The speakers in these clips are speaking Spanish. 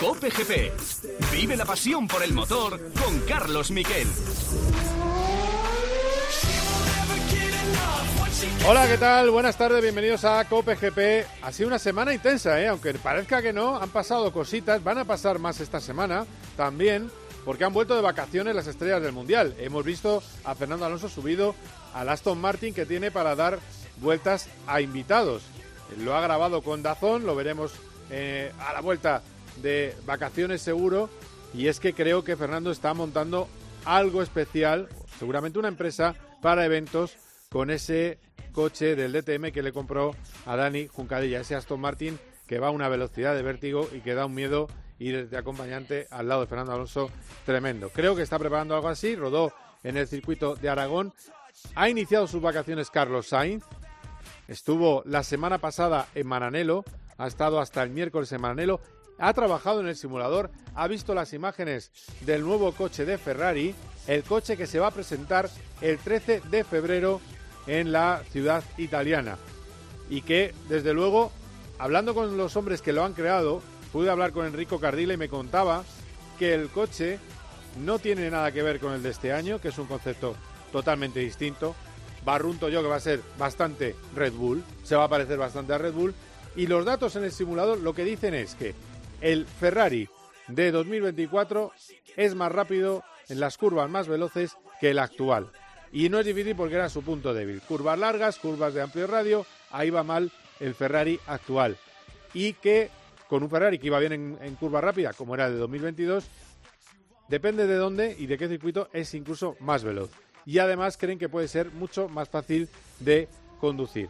Cope GP. Vive la pasión por el motor con Carlos Miquel. Hola, ¿qué tal? Buenas tardes, bienvenidos a Cope GP. Ha sido una semana intensa, ¿eh? aunque parezca que no, han pasado cositas, van a pasar más esta semana también, porque han vuelto de vacaciones las estrellas del Mundial. Hemos visto a Fernando Alonso subido al Aston Martin que tiene para dar vueltas a invitados. Lo ha grabado con Dazón, lo veremos eh, a la vuelta de vacaciones seguro. Y es que creo que Fernando está montando algo especial, seguramente una empresa para eventos con ese coche del DTM que le compró a Dani Juncadilla, ese Aston Martin que va a una velocidad de vértigo y que da un miedo ir de acompañante al lado de Fernando Alonso tremendo. Creo que está preparando algo así, rodó en el circuito de Aragón, ha iniciado sus vacaciones Carlos Sainz, estuvo la semana pasada en Maranelo, ha estado hasta el miércoles en Maranelo, ha trabajado en el simulador, ha visto las imágenes del nuevo coche de Ferrari, el coche que se va a presentar el 13 de febrero en la ciudad italiana. Y que, desde luego, hablando con los hombres que lo han creado, pude hablar con Enrico Cardila y me contaba que el coche no tiene nada que ver con el de este año, que es un concepto totalmente distinto. Barrunto yo que va a ser bastante Red Bull, se va a parecer bastante a Red Bull. Y los datos en el simulador lo que dicen es que el Ferrari de 2024 es más rápido en las curvas más veloces que el actual. Y no es difícil porque era su punto débil. Curvas largas, curvas de amplio radio, ahí va mal el Ferrari actual. Y que con un Ferrari que iba bien en, curva rápida, como era de 2022, depende de dónde y de qué circuito, es incluso más veloz. Y además creen que puede ser mucho más fácil de conducir.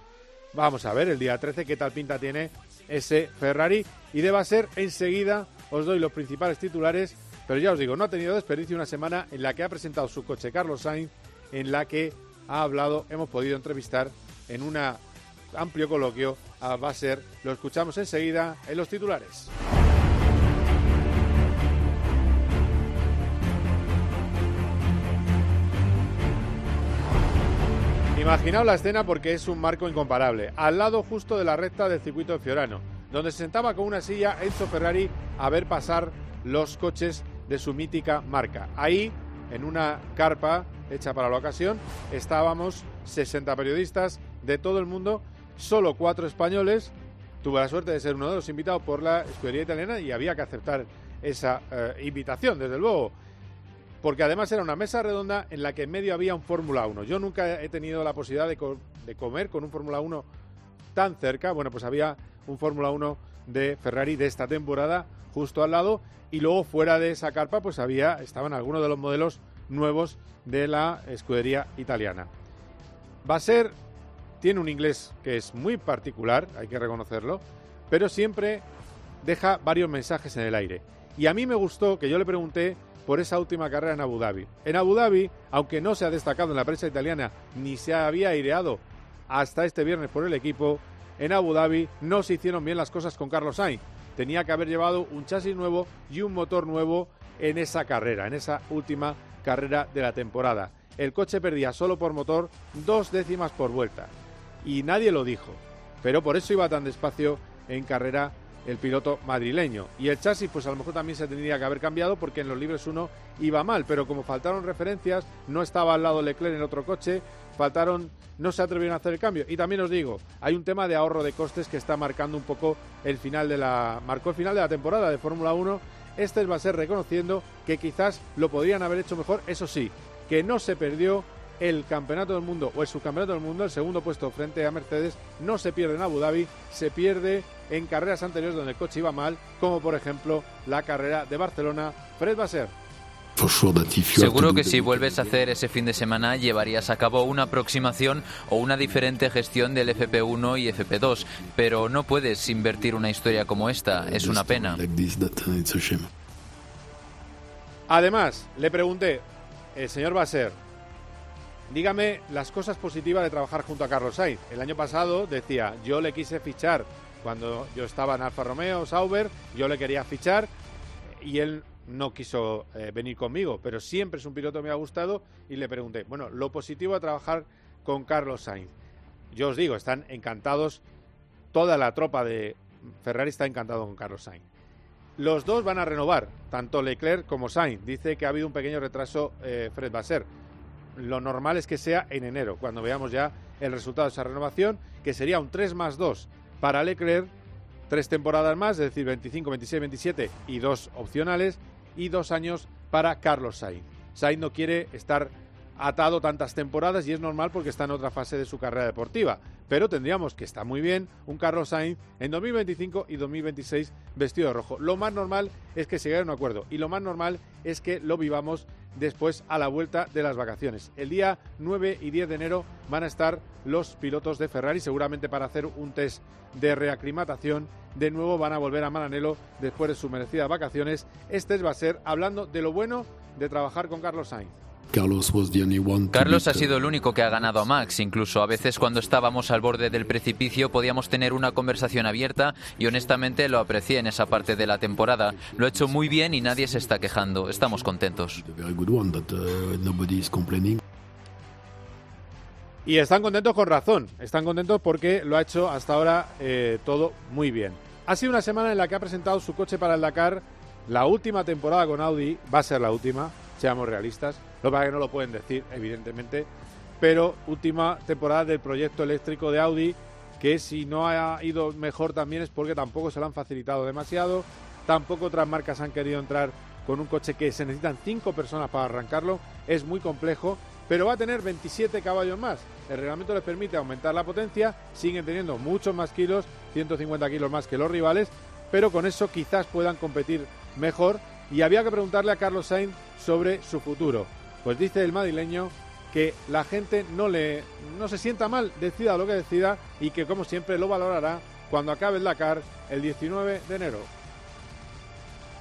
Vamos a ver el día 13 qué tal pinta tiene ese Ferrari y deba ser enseguida, os doy los principales titulares, pero ya os digo, no ha tenido desperdicio una semana en la que ha presentado su coche Carlos Sainz en la que ha hablado, hemos podido entrevistar en un amplio coloquio a Basser. Lo escuchamos enseguida en los titulares. Imaginaos la escena porque es un marco incomparable. Al lado justo de la recta del circuito de Fiorano, donde se sentaba con una silla Enzo Ferrari a ver pasar los coches de su mítica marca. Ahí, en una carpa hecha para la ocasión. Estábamos 60 periodistas de todo el mundo, solo cuatro españoles. Tuve la suerte de ser uno de los invitados por la escudería italiana y había que aceptar esa eh, invitación, desde luego. Porque además era una mesa redonda en la que en medio había un Fórmula 1. Yo nunca he tenido la posibilidad de, comer con un Fórmula 1 tan cerca. Bueno, pues había un Fórmula 1 de Ferrari de esta temporada justo al lado y luego fuera de esa carpa pues había estaban algunos de los modelos nuevos de la escudería italiana. Va a ser, tiene un inglés que es muy particular, hay que reconocerlo, pero siempre deja varios mensajes en el aire. Y a mí me gustó que yo le pregunté por esa última carrera en Abu Dhabi. En Abu Dhabi, aunque no se ha destacado en la prensa italiana ni se había aireado hasta este viernes por el equipo, en Abu Dhabi no se hicieron bien las cosas con Carlos Sainz. Tenía que haber llevado un chasis nuevo y un motor nuevo en esa carrera, en esa última carrera de la temporada. El coche perdía solo por motor dos décimas por vuelta. Y nadie lo dijo. Pero por eso iba tan despacio en carrera el piloto madrileño. Y el chasis, pues a lo mejor también se tendría que haber cambiado porque en los libres 1 iba mal. Pero como faltaron referencias, no estaba al lado Leclerc en otro coche, faltaron, no se atrevieron a hacer el cambio. Y también os digo, hay un tema de ahorro de costes que está marcando un poco el final de la. marcó el final de la temporada de Fórmula 1 este va a ser reconociendo que quizás lo podrían haber hecho mejor, eso sí, que no se perdió el campeonato del mundo o el subcampeonato del mundo, el segundo puesto frente a Mercedes, no se pierde en Abu Dhabi, se pierde en carreras anteriores donde el coche iba mal, como por ejemplo la carrera de Barcelona. Fred Basser. Seguro que si vuelves a hacer ese fin de semana llevarías a cabo una aproximación o una diferente gestión del FP1 y FP2, pero no puedes invertir una historia como esta, es una pena. Además, le pregunté, el señor Basser, dígame las cosas positivas de trabajar junto a Carlos Sainz. El año pasado decía, yo le quise fichar cuando yo estaba en Alfa Romeo, Sauber, yo le quería fichar y él no quiso eh, venir conmigo, pero siempre es un piloto que me ha gustado y le pregunté, bueno, lo positivo de trabajar con Carlos Sainz. Yo os digo, están encantados, toda la tropa de Ferrari está encantado con Carlos Sainz. Los dos van a renovar, tanto Leclerc como Sainz. Dice que ha habido un pequeño retraso eh, Fred Basser. Lo normal es que sea en enero, cuando veamos ya el resultado de esa renovación, que sería un 3 más 2 para Leclerc, tres temporadas más, es decir, 25, 26, 27 y dos opcionales, y dos años para Carlos Sainz. Sainz no quiere estar atado tantas temporadas y es normal porque está en otra fase de su carrera deportiva. Pero tendríamos que está muy bien un Carlos Sainz en 2025 y 2026 vestido de rojo. Lo más normal es que se llegue a un acuerdo y lo más normal es que lo vivamos después a la vuelta de las vacaciones. El día 9 y 10 de enero van a estar los pilotos de Ferrari seguramente para hacer un test de reaclimatación. De nuevo van a volver a Maranello después de sus merecidas vacaciones. Este va a ser hablando de lo bueno de trabajar con Carlos Sainz. Carlos ha sido el único que ha ganado a Max. Incluso a veces cuando estábamos al borde del precipicio podíamos tener una conversación abierta y honestamente lo aprecié en esa parte de la temporada. Lo ha hecho muy bien y nadie se está quejando. Estamos contentos. Y están contentos con razón. Están contentos porque lo ha hecho hasta ahora eh, todo muy bien. Ha sido una semana en la que ha presentado su coche para el Dakar. La última temporada con Audi va a ser la última, seamos realistas lo que que no lo pueden decir, evidentemente. Pero última temporada del proyecto eléctrico de Audi, que si no ha ido mejor también es porque tampoco se lo han facilitado demasiado. Tampoco otras marcas han querido entrar con un coche que se necesitan cinco personas para arrancarlo. Es muy complejo, pero va a tener 27 caballos más. El reglamento les permite aumentar la potencia, siguen teniendo muchos más kilos, 150 kilos más que los rivales, pero con eso quizás puedan competir mejor. Y había que preguntarle a Carlos Sainz sobre su futuro. Pues dice el madrileño que la gente no le no se sienta mal, decida lo que decida y que como siempre lo valorará cuando acabe el Dakar el 19 de enero.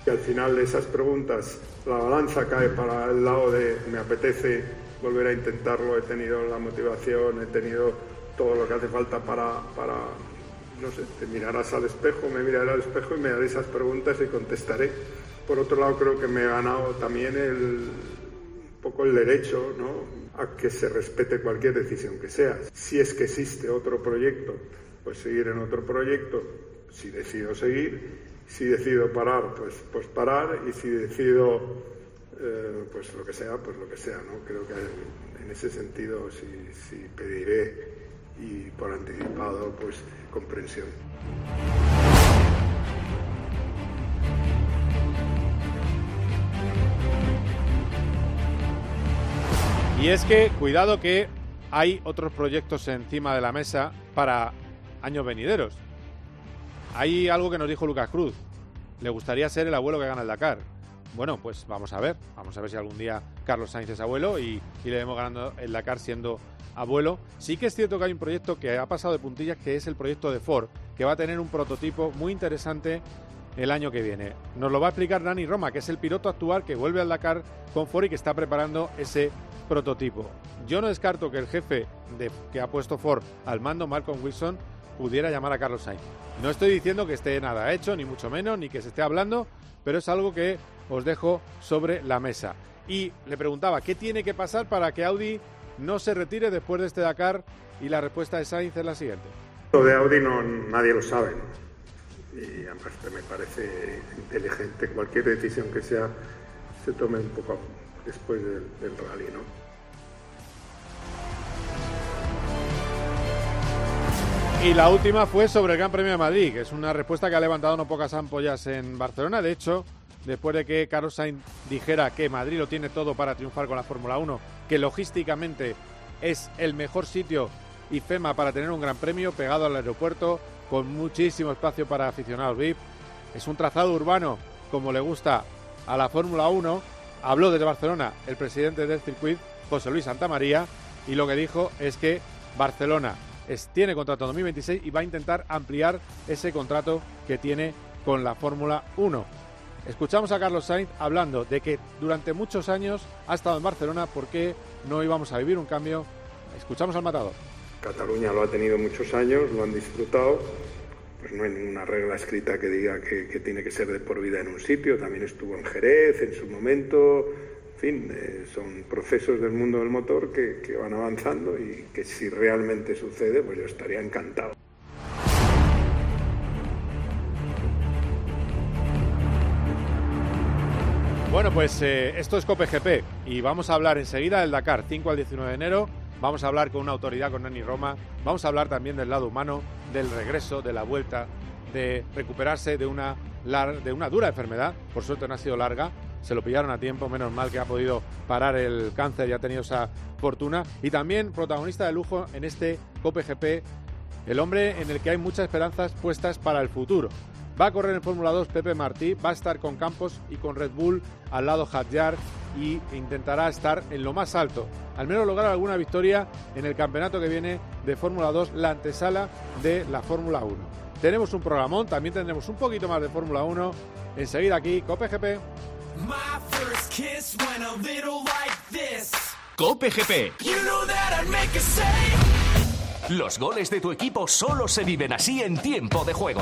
Y al final de esas preguntas la balanza cae para el lado de me apetece volver a intentarlo, he tenido la motivación, he tenido todo lo que hace falta para, para no sé, te mirarás al espejo, me miraré al espejo y me haré esas preguntas y contestaré. Por otro lado creo que me he ganado también el, poco el derecho ¿no? a que se respete cualquier decisión que sea. Si es que existe otro proyecto, pues seguir en otro proyecto. Si decido seguir, si decido parar, pues, pues parar. Y si decido, eh, pues lo que sea, pues lo que sea. ¿no? Creo que en ese sentido sí, sí pediré y por anticipado, pues comprensión. Y es que, cuidado que hay otros proyectos encima de la mesa para años venideros. Hay algo que nos dijo Lucas Cruz. Le gustaría ser el abuelo que gana el Dakar. Bueno, pues vamos a ver. Vamos a ver si algún día Carlos Sainz es abuelo y, y le vemos ganando el Dakar siendo abuelo. Sí que es cierto que hay un proyecto que ha pasado de puntillas, que es el proyecto de Ford, que va a tener un prototipo muy interesante el año que viene. Nos lo va a explicar Dani Roma, que es el piloto actual que vuelve al Dakar con Ford y que está preparando ese prototipo. Yo no descarto que el jefe de, que ha puesto Ford al mando, Malcolm Wilson, pudiera llamar a Carlos Sainz. No estoy diciendo que esté nada hecho, ni mucho menos, ni que se esté hablando, pero es algo que os dejo sobre la mesa. Y le preguntaba, ¿qué tiene que pasar para que Audi no se retire después de este Dakar? Y la respuesta de Sainz es la siguiente. Lo de Audi no, nadie lo sabe. Y además me parece inteligente cualquier decisión que sea se tome un poco después del, del rally, ¿no? Y la última fue sobre el Gran Premio de Madrid, que es una respuesta que ha levantado no pocas ampollas en Barcelona. De hecho, después de que Carlos Sainz dijera que Madrid lo tiene todo para triunfar con la Fórmula 1, que logísticamente es el mejor sitio y FEMA para tener un gran premio pegado al aeropuerto, con muchísimo espacio para aficionados VIP. Es un trazado urbano como le gusta a la Fórmula 1. Habló desde Barcelona el presidente del circuito, José Luis Santamaría, y lo que dijo es que Barcelona tiene contrato 2026 y va a intentar ampliar ese contrato que tiene con la Fórmula 1. Escuchamos a Carlos Sainz hablando de que durante muchos años ha estado en Barcelona, ¿por qué no íbamos a vivir un cambio? Escuchamos al matador. Cataluña lo ha tenido muchos años, lo han disfrutado, pues no hay ninguna regla escrita que diga que, tiene que ser de por vida en un sitio, también estuvo en Jerez en su momento, en fin, eh, son procesos del mundo del motor que, van avanzando y que si realmente sucede, pues yo estaría encantado. Bueno, pues eh, esto es COPE y vamos a hablar enseguida del Dakar, 5 al 19 de enero. Vamos a hablar con una autoridad, con Nani Roma. Vamos a hablar también del lado humano, del regreso, de la vuelta, de recuperarse de una, de una dura enfermedad. Por suerte no ha sido larga. Se lo pillaron a tiempo, menos mal que ha podido parar el cáncer y ha tenido esa fortuna. Y también protagonista de lujo en este COPE el hombre en el que hay muchas esperanzas puestas para el futuro. Va a correr en Fórmula 2 Pepe Martí, va a estar con Campos y con Red Bull al lado Hadjar y intentará estar en lo más alto, al menos lograr alguna victoria en el campeonato que viene de Fórmula 2, la antesala de la Fórmula 1. Tenemos un programón, también tendremos un poquito más de Fórmula 1 enseguida aquí, Cope GP. Cope GP. Los goles de tu equipo solo se viven así en tiempo de juego.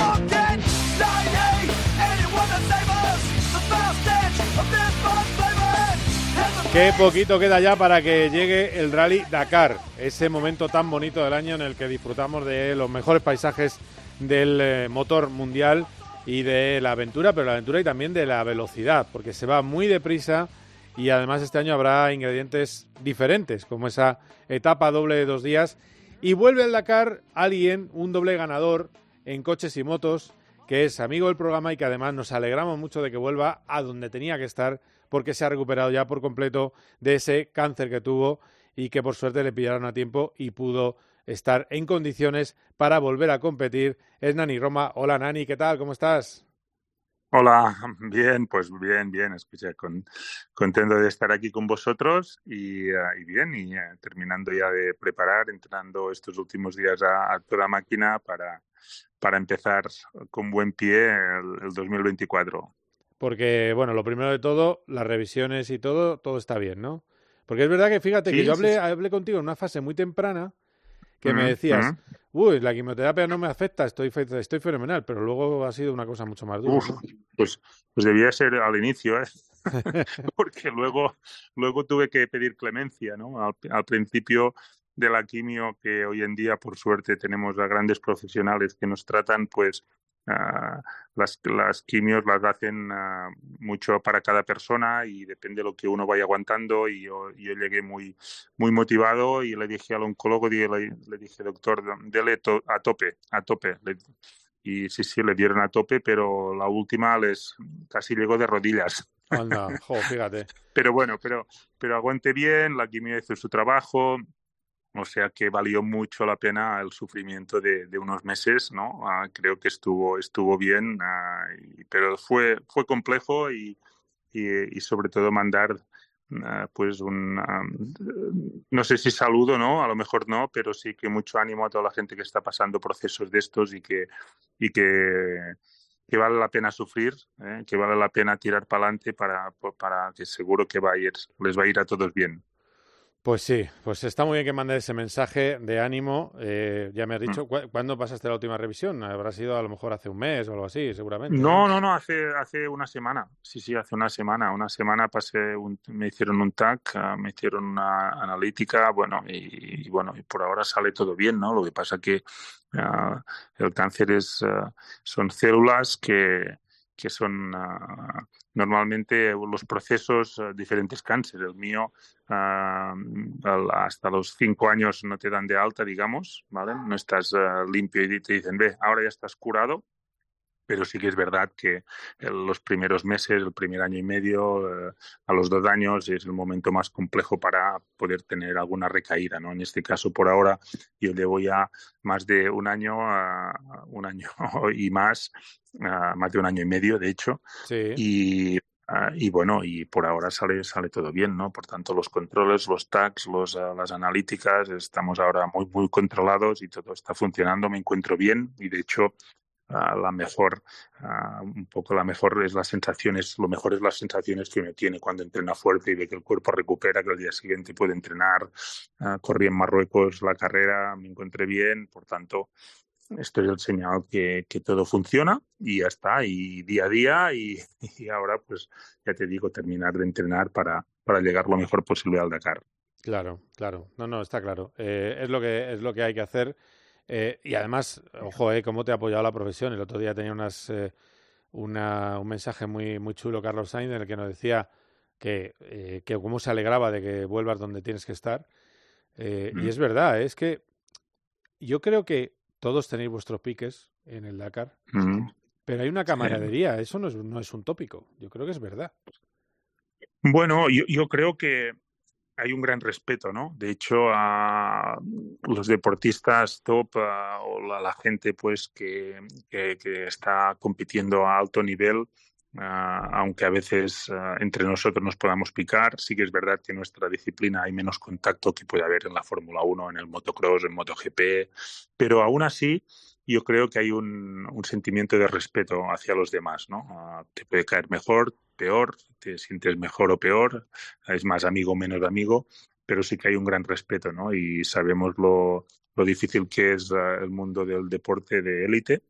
Qué poquito queda ya para que llegue el Rally Dakar, ese momento tan bonito del año en el que disfrutamos de los mejores paisajes del eh, motor mundial y de la aventura, pero la aventura y también de la velocidad, porque se va muy deprisa y además este año habrá ingredientes diferentes, como esa etapa doble de dos días. Y vuelve al Dakar alguien, un doble ganador en coches y motos, que es amigo del programa y que además nos alegramos mucho de que vuelva a donde tenía que estar porque se ha recuperado ya por completo de ese cáncer que tuvo y que por suerte le pillaron a tiempo y pudo estar en condiciones para volver a competir. Es Nani Roma. Hola Nani, ¿qué tal? ¿Cómo estás? Hola, bien, pues bien, bien, escucha, con, contento de estar aquí con vosotros y, eh, bien, y eh, terminando ya de preparar, entrenando estos últimos días a, toda máquina para, para empezar con buen pie el, el 2024 porque, bueno, lo primero de todo, las revisiones y todo, todo está bien, ¿no? Porque es verdad que, fíjate, que yo hablé, hablé contigo en una fase muy temprana que me decías, uy, la quimioterapia no me afecta, estoy, estoy fenomenal, pero luego ha sido una cosa mucho más dura. pues, pues debía ser al inicio, ¿eh? Porque luego, luego tuve que pedir clemencia, ¿no? Al, al, principio de la quimio, que hoy en día, por suerte, tenemos a grandes profesionales que nos tratan, pues Ah, las, las quimios las hacen ah, mucho para cada persona y depende de lo que uno vaya aguantando y yo, yo llegué muy muy motivado y le dije al oncólogo le, le dije doctor dele a tope a tope y sí sí le dieron a tope pero la última les casi llegó de rodillas Anda, fíjate. pero bueno pero pero aguante bien la quimio hizo su trabajo o sea que valió mucho la pena el sufrimiento de, unos meses, ¿no? Ah, creo que estuvo, estuvo bien, ah, pero fue, fue complejo y, y, sobre todo mandar ah, pues un, no sé si saludo, ¿no? A lo mejor no, pero sí que mucho ánimo a toda la gente que está pasando procesos de estos y que, y que, que vale la pena sufrir, ¿eh? que vale la pena tirar para adelante para, para que seguro que va a ir, les va a ir a todos bien. Pues sí, pues está muy bien que mandes ese mensaje de ánimo. Eh, ya me has dicho, mm. ¿cuándo pasaste la última revisión? Habrá sido a lo mejor hace un mes o algo así, seguramente. No, no, no, hace, hace una semana. Sí, sí, hace una semana. Una semana pasé, me hicieron un TAC, ah, me hicieron una analítica, bueno, y, bueno, y por ahora sale todo bien, ¿no? Lo que pasa que uh, el cáncer es, ah, son células que, que son uh, normalmente los procesos, uh, diferentes cánceres. El mío, uh, hasta los cinco años no te dan de alta, digamos, ¿vale? No estás limpio y te dicen, ve, ahora ya estás curado, pero sí que es verdad que los primeros meses, el primer año y medio, eh, a los dos años es el momento más complejo para poder tener alguna recaída, ¿no? En este caso, por ahora, yo llevo ya más de un año, un año y más, más de un año y medio, de hecho, y Ah, y bueno, y por ahora sale, sale todo bien, ¿no? Por tanto, los controles, los tags, los, ah, las analíticas, estamos ahora muy, muy controlados y todo está funcionando, me encuentro bien y de hecho la mejor, un poco la mejor es las sensaciones, lo mejor es las sensaciones que me tiene cuando entrena fuerte y ve que el cuerpo recupera, que al día siguiente puede entrenar. corrí en Marruecos la carrera, me encontré bien, por tanto, esto es el señal que, que, todo funciona y ya está, y día a día, y, y, ahora pues ya te digo, terminar de entrenar para, para llegar lo mejor posible al Dakar. Claro, claro, no, no, está claro. Eh, es, lo que, es lo que hay que hacer. Eh, y además, ojo, eh, cómo te ha apoyado la profesión. El otro día tenía unas, eh, una, un mensaje muy, muy chulo, Carlos Sainz, en el que nos decía que, eh, que cómo se alegraba de que vuelvas donde tienes que estar. Y es verdad, es que yo creo que todos tenéis vuestros piques en el Dakar, mm. pero hay una camaradería, eso no es, no es un tópico, yo creo que es verdad. Bueno, yo, yo creo que hay un gran respeto, ¿no? De hecho, a los deportistas top a, o la, la, gente pues que, está compitiendo a alto nivel, Uh, aunque a veces uh, entre nosotros nos podamos picar, sí que es verdad que en nuestra disciplina hay menos contacto que puede haber en la Fórmula 1, en el motocross, en MotoGP, pero aún así yo creo que hay un, un sentimiento de respeto hacia los demás, ¿no? Uh, te puede caer mejor, peor, te sientes mejor o peor, es más amigo o menos amigo, pero sí que hay un gran respeto, ¿no? Y sabemos lo, lo difícil que es el mundo del deporte de élite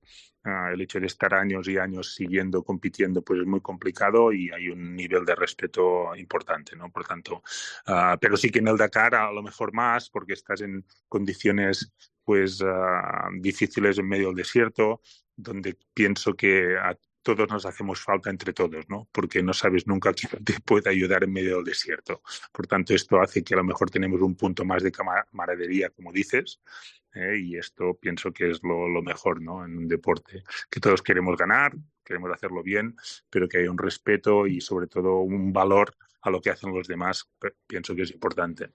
Uh, el hecho de estar años y años siguiendo, compitiendo, pues es muy complicado y hay un nivel de respeto importante, ¿no? Por tanto, uh, pero sí que en el Dakar a lo mejor más, porque estás en condiciones pues uh, difíciles en medio del desierto, donde pienso que a todos nos hacemos falta entre todos, ¿no? Porque no sabes nunca quién te puede ayudar en medio del desierto. Por tanto, esto hace que a lo mejor tenemos un punto más de camaradería, como dices, ¿eh? y esto pienso que es lo, lo, mejor ¿no? en un deporte, que todos queremos ganar, queremos hacerlo bien, pero que hay un respeto y sobre todo un valor a lo que hacen los demás, pienso que es importante.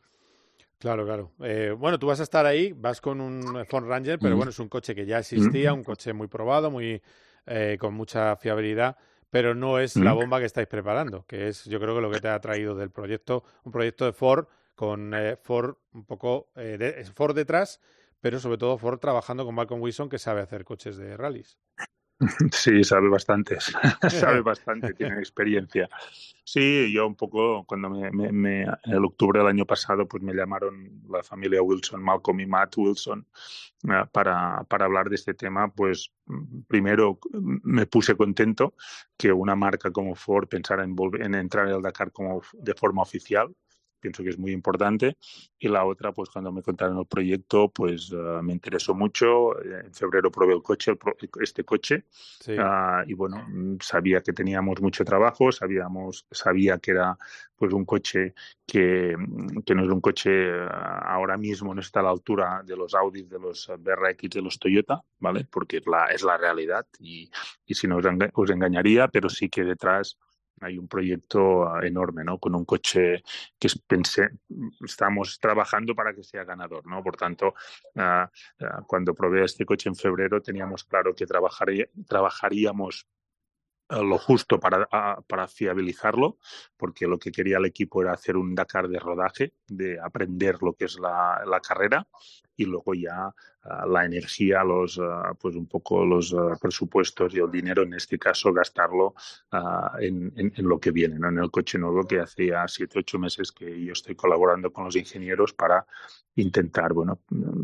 Claro, claro. Eh, bueno, tú vas a estar ahí, vas con un Ford Ranger, pero bueno, es un coche que ya existía, un coche muy probado, muy eh, con mucha fiabilidad, pero no es la bomba que estáis preparando, que es yo creo que lo que te ha traído del proyecto, un proyecto de Ford con eh, Ford un poco eh, de, Ford detrás pero sobre todo Ford trabajando con Malcolm Wilson, que sabe hacer coches de rallies. Sí, sabe bastante, sabe bastante, tiene experiencia. Sí, yo un poco, cuando me, me, el octubre del año pasado, pues me llamaron la familia Wilson, Malcolm y Matt Wilson, uh, para, para hablar de este tema, pues primero me puse contento que una marca como Ford pensara en, volver, en entrar en el Dakar como de forma oficial, pienso que es muy importante. Y la otra, pues cuando me contaron el proyecto, pues uh, me interesó mucho. En febrero probé el coche, el pro, este coche, sí. uh, y bueno, sabía que teníamos mucho trabajo, sabíamos, sabía que era pues un coche que, que no es un coche uh, ahora mismo no está a la altura de los Audi, de los BRX, de los Toyota, ¿vale? Porque es la, es la realidad y, y si no os, enga os engañaría, pero sí que detrás hay un proyecto enorme, ¿no? Con un coche que pensé, estamos trabajando para que sea ganador, ¿no? Por tanto, uh, cuando probé este coche en febrero teníamos claro que trabajaría, trabajaríamos lo justo para, para fiabilizarlo, porque lo que quería el equipo era hacer un Dakar de rodaje, de aprender lo que es la, la carrera y luego ya uh, la energía, los, uh, pues un poco los presupuestos y el dinero, en este caso, gastarlo en, en, lo que viene, en el coche nuevo que hace ya siete, ocho meses que yo estoy colaborando con los ingenieros para intentar, bueno,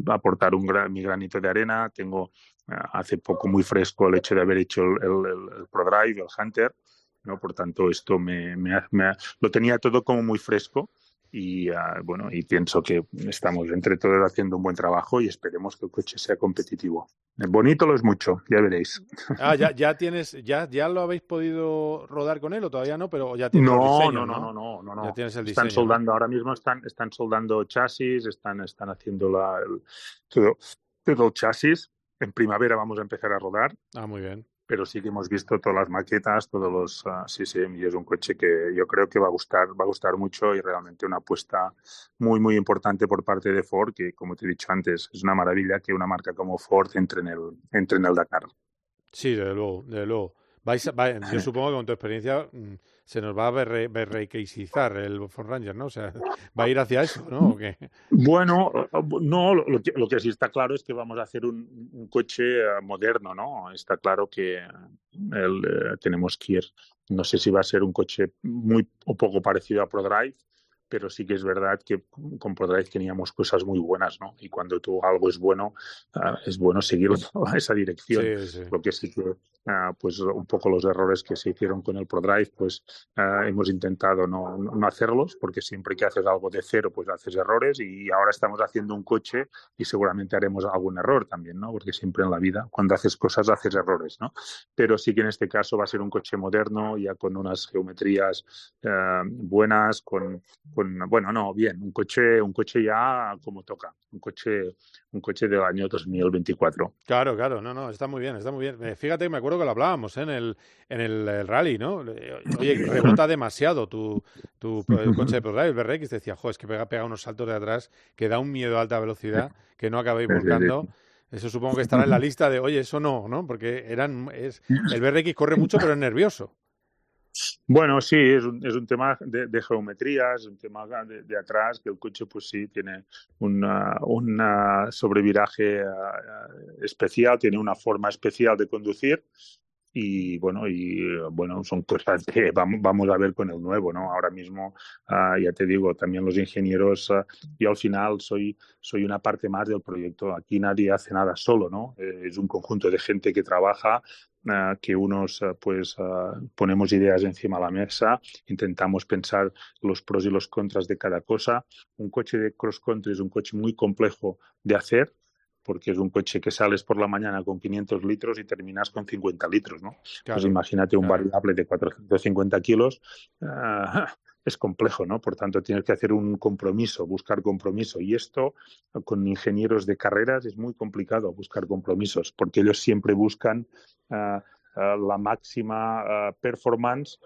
aportar un mi granito de arena. Tengo hace poco muy fresco el hecho de haber hecho el, el, el ProDrive, el Hunter, ¿no? Por tanto, esto me, me, me, lo tenía todo como muy fresco y uh, bueno, y pienso que estamos entre todos haciendo un buen trabajo y esperemos que el coche sea competitivo. Bonito lo es mucho, ya veréis. Ah, ya, ya tienes, ya, ya lo habéis podido rodar con él o todavía no, pero ya tienes no, el diseño, no, no, no, no, no, Ya tienes el están diseño. soldando ¿no? ahora mismo, están, están soldando chasis, están, están haciendo la, el, todo, todo el chasis. En primavera vamos a empezar a rodar. Ah, muy bien pero sí que hemos visto todas las maquetas, todos los uh, sí, sí, y es un coche que yo creo que va a gustar, va a gustar mucho y realmente una apuesta muy, muy importante por parte de Ford, que como te he dicho antes, es una maravilla que una marca como Ford entre en el, entre en el Dakar. Sí, desde luego, desde luego. Vais, yo supongo que con tu experiencia mm, se nos va a berrequisizar el Ford Ranger, ¿no? O sea, va a ir hacia eso, ¿no? Bueno, no, lo que, lo que, sí está claro es que vamos a hacer un, coche eh, moderno, ¿no? Está claro que el, eh, tenemos que ir, no sé si va a ser un coche muy o poco parecido a ProDrive, pero sí que es verdad que con ProDrive teníamos cosas muy buenas, ¿no? Y cuando tú algo es bueno, ah, es bueno seguirlo a esa dirección. Lo que sí que, ah, pues un poco los errores que se hicieron con el ProDrive, pues ah, hemos intentado no, no, hacerlos, porque siempre que haces algo de cero, pues haces errores y ahora estamos haciendo un coche y seguramente haremos algún error también, ¿no? Porque siempre en la vida, cuando haces cosas, haces errores, ¿no? Pero sí que en este caso va a ser un coche moderno, ya con unas geometrías buenas, con bueno, no, bien, un coche, un coche ya como toca, un coche, un coche del año 2024. Claro, claro, no, no, está muy bien, está muy bien. Eh, fíjate, me acuerdo que lo hablábamos ¿eh? en el, en el, rally, ¿no? Oye, rebota demasiado tu, tu coche de ProDrive, el BRX, decía, jo, es que pega, pega unos saltos de atrás que da un miedo a alta velocidad que no acabéis volcando. Eso supongo que estará en la lista de, oye, eso no, ¿no? Porque eran, es, el BRX corre mucho, pero es nervioso. Bueno, sí, es un, es un tema de, de, geometría, es un tema de, atrás, que el coche pues sí tiene un sobreviraje eh, especial, tiene una forma especial de conducir y bueno y bueno son cosas que vamos, a ver con el nuevo no ahora mismo ah, ya te digo también los ingenieros uh, yo al final soy soy una parte más del proyecto. Aquí nadie hace nada solo no eh, es un conjunto de gente que trabaja uh, que unos pues ponemos ideas encima de la mesa intentamos pensar los pros y los contras de cada cosa. Un coche de cross country es un coche muy complejo de hacer porque es un coche que sales por la mañana con 500 litros y terminas con 50 litros, ¿no? pues imagínate un variable de 450 kilos, ah, es complejo, ¿no? Por tanto, tienes que hacer un compromiso, buscar compromiso. Y esto, con ingenieros de carreras, es muy complicado buscar compromisos, porque ellos siempre buscan ah, la máxima performance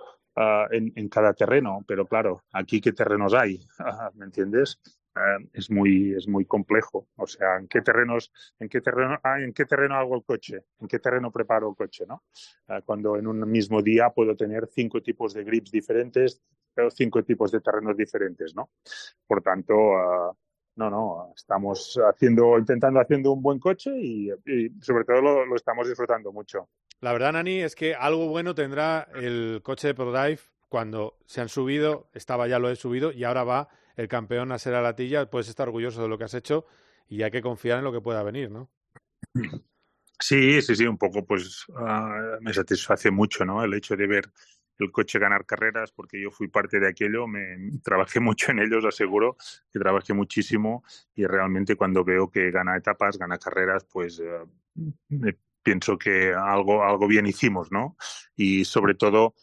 en, en, cada terreno. Pero claro, aquí qué terrenos hay, ¿me entiendes? Eh, es muy es muy complejo. O sea en qué terrenos en qué terreno ah, en qué terreno hago el coche en qué terreno preparo el coche no eh, cuando en un mismo día puedo tener cinco tipos de grips diferentes pero cinco tipos de terrenos diferentes no por tanto eh, no no estamos haciendo intentando haciendo un buen coche y, sobre todo lo, lo estamos disfrutando mucho. La verdad Nani es que algo bueno tendrá el coche de ProDrive cuando se han subido estaba ya lo he subido y ahora va el campeón a ser a Latilla, puedes estar orgulloso de lo que has hecho y hay que confiar en lo que pueda venir, ¿no? Sí, sí, sí, un poco pues ah, me satisface mucho, ¿no? El hecho de ver el coche ganar carreras, porque yo fui parte de aquello, me trabajé mucho en ellos, aseguro que trabajé muchísimo y realmente cuando veo que gana etapas, gana carreras, pues eh, pienso que algo, algo bien hicimos, ¿no? Y sobre todo,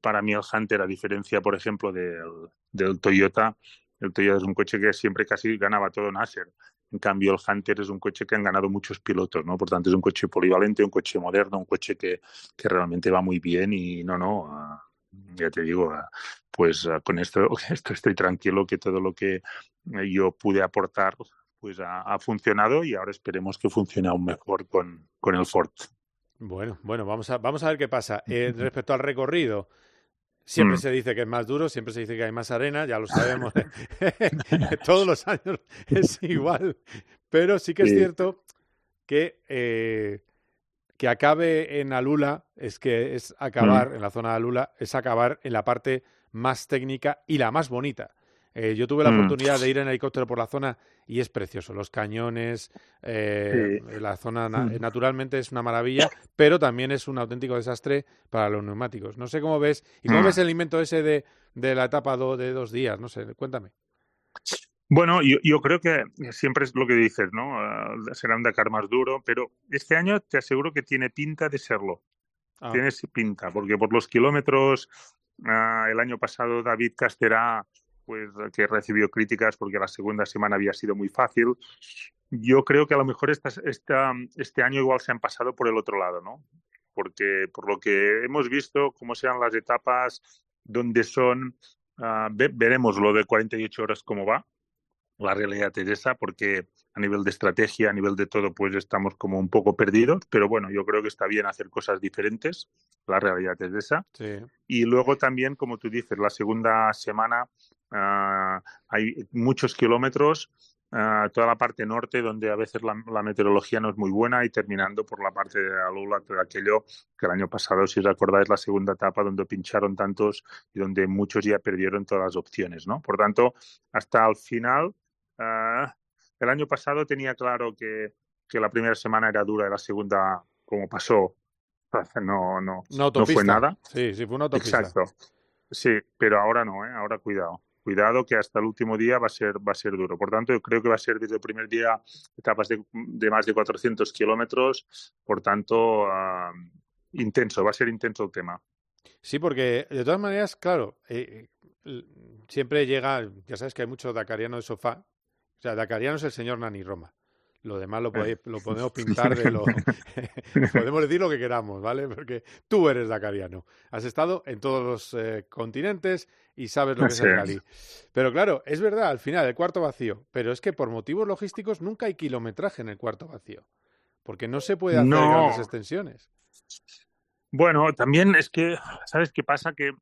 para mí el Hunter, a diferencia, por ejemplo, del, del Toyota, el Toyota es un coche que siempre casi ganaba todo Nasser. En cambio, el Hunter es un coche que han ganado muchos pilotos, ¿no? Por tanto, es un coche polivalente, un coche moderno, un coche que, que realmente va muy bien y no, no, ya te digo, pues con esto, esto estoy tranquilo que todo lo que yo pude aportar pues ha, funcionado y ahora esperemos que funcione aún mejor con, con el Ford. Bueno, bueno, vamos a, vamos a ver qué pasa. Eh, respecto al recorrido, Siempre mm. se dice que es más duro, siempre se dice que hay más arena, ya lo sabemos. Todos los años es igual. Pero sí que es cierto que eh, que acabe en Alula es que es acabar mm. en la zona de Alula, es acabar en la parte más técnica y la más bonita. Eh, yo tuve la mm. oportunidad de ir en helicóptero por la zona y es precioso. Los cañones, eh, la zona mm. naturalmente es una maravilla, pero también es un auténtico desastre para los neumáticos. No sé cómo ves, y cómo mm. ves el invento ese de, de la etapa de dos días, no sé, cuéntame. Bueno, yo, creo que siempre es lo que dices, ¿no? Uh, será un Dakar más duro, pero este año te aseguro que tiene pinta de serlo. Ah. Tiene pinta, porque por los kilómetros, ah, el año pasado David Casterá pues que recibió críticas porque la segunda semana había sido muy fácil. Yo creo que a lo mejor esta, esta, este año igual se han pasado por el otro lado, ¿no? Porque por lo que hemos visto, cómo sean las etapas, donde son, uh, veremos lo de 48 horas cómo va, La realidad es esa, porque a nivel de estrategia, a nivel de todo, pues estamos como un poco perdidos, pero bueno, yo creo que está bien hacer cosas diferentes, la realidad es esa. Y luego también, como tú dices, la segunda semana ah, hay muchos kilómetros, ah, toda la parte norte, donde a veces la, meteorología no es muy buena, y terminando por la parte de Alula, todo aquello que el año pasado, si os acordáis, la segunda etapa donde pincharon tantos y donde muchos ya perdieron todas las opciones, ¿no? Por tanto, hasta el final. Ah, el año pasado tenía claro que, que la primera semana era dura y la segunda, como pasó, no, no, no fue nada. Sí, sí, fue una autopista. Exacto. Sí, pero ahora no, ¿eh? ahora cuidado. Cuidado que hasta el último día va a ser va a ser duro. Por tanto, yo creo que va a ser desde el primer día etapas de, más de 400 kilómetros. Por tanto, uh, intenso, va a ser intenso el tema. Sí, porque de todas maneras, claro, eh, siempre llega, ya sabes que hay mucho dakariano de sofá o sea, Dakariano es el señor Nani Roma. Lo demás lo, lo podemos pintar de lo... podemos decir lo que queramos, ¿vale? Porque tú eres Dakariano. Has estado en todos los eh, continentes y sabes lo que es el rally. Pero claro, es verdad, al final, el cuarto vacío. Pero es que por motivos logísticos nunca hay kilometraje en el cuarto vacío. Porque no se puede hacer grandes extensiones. Bueno, también es que, ¿sabes qué pasa? Que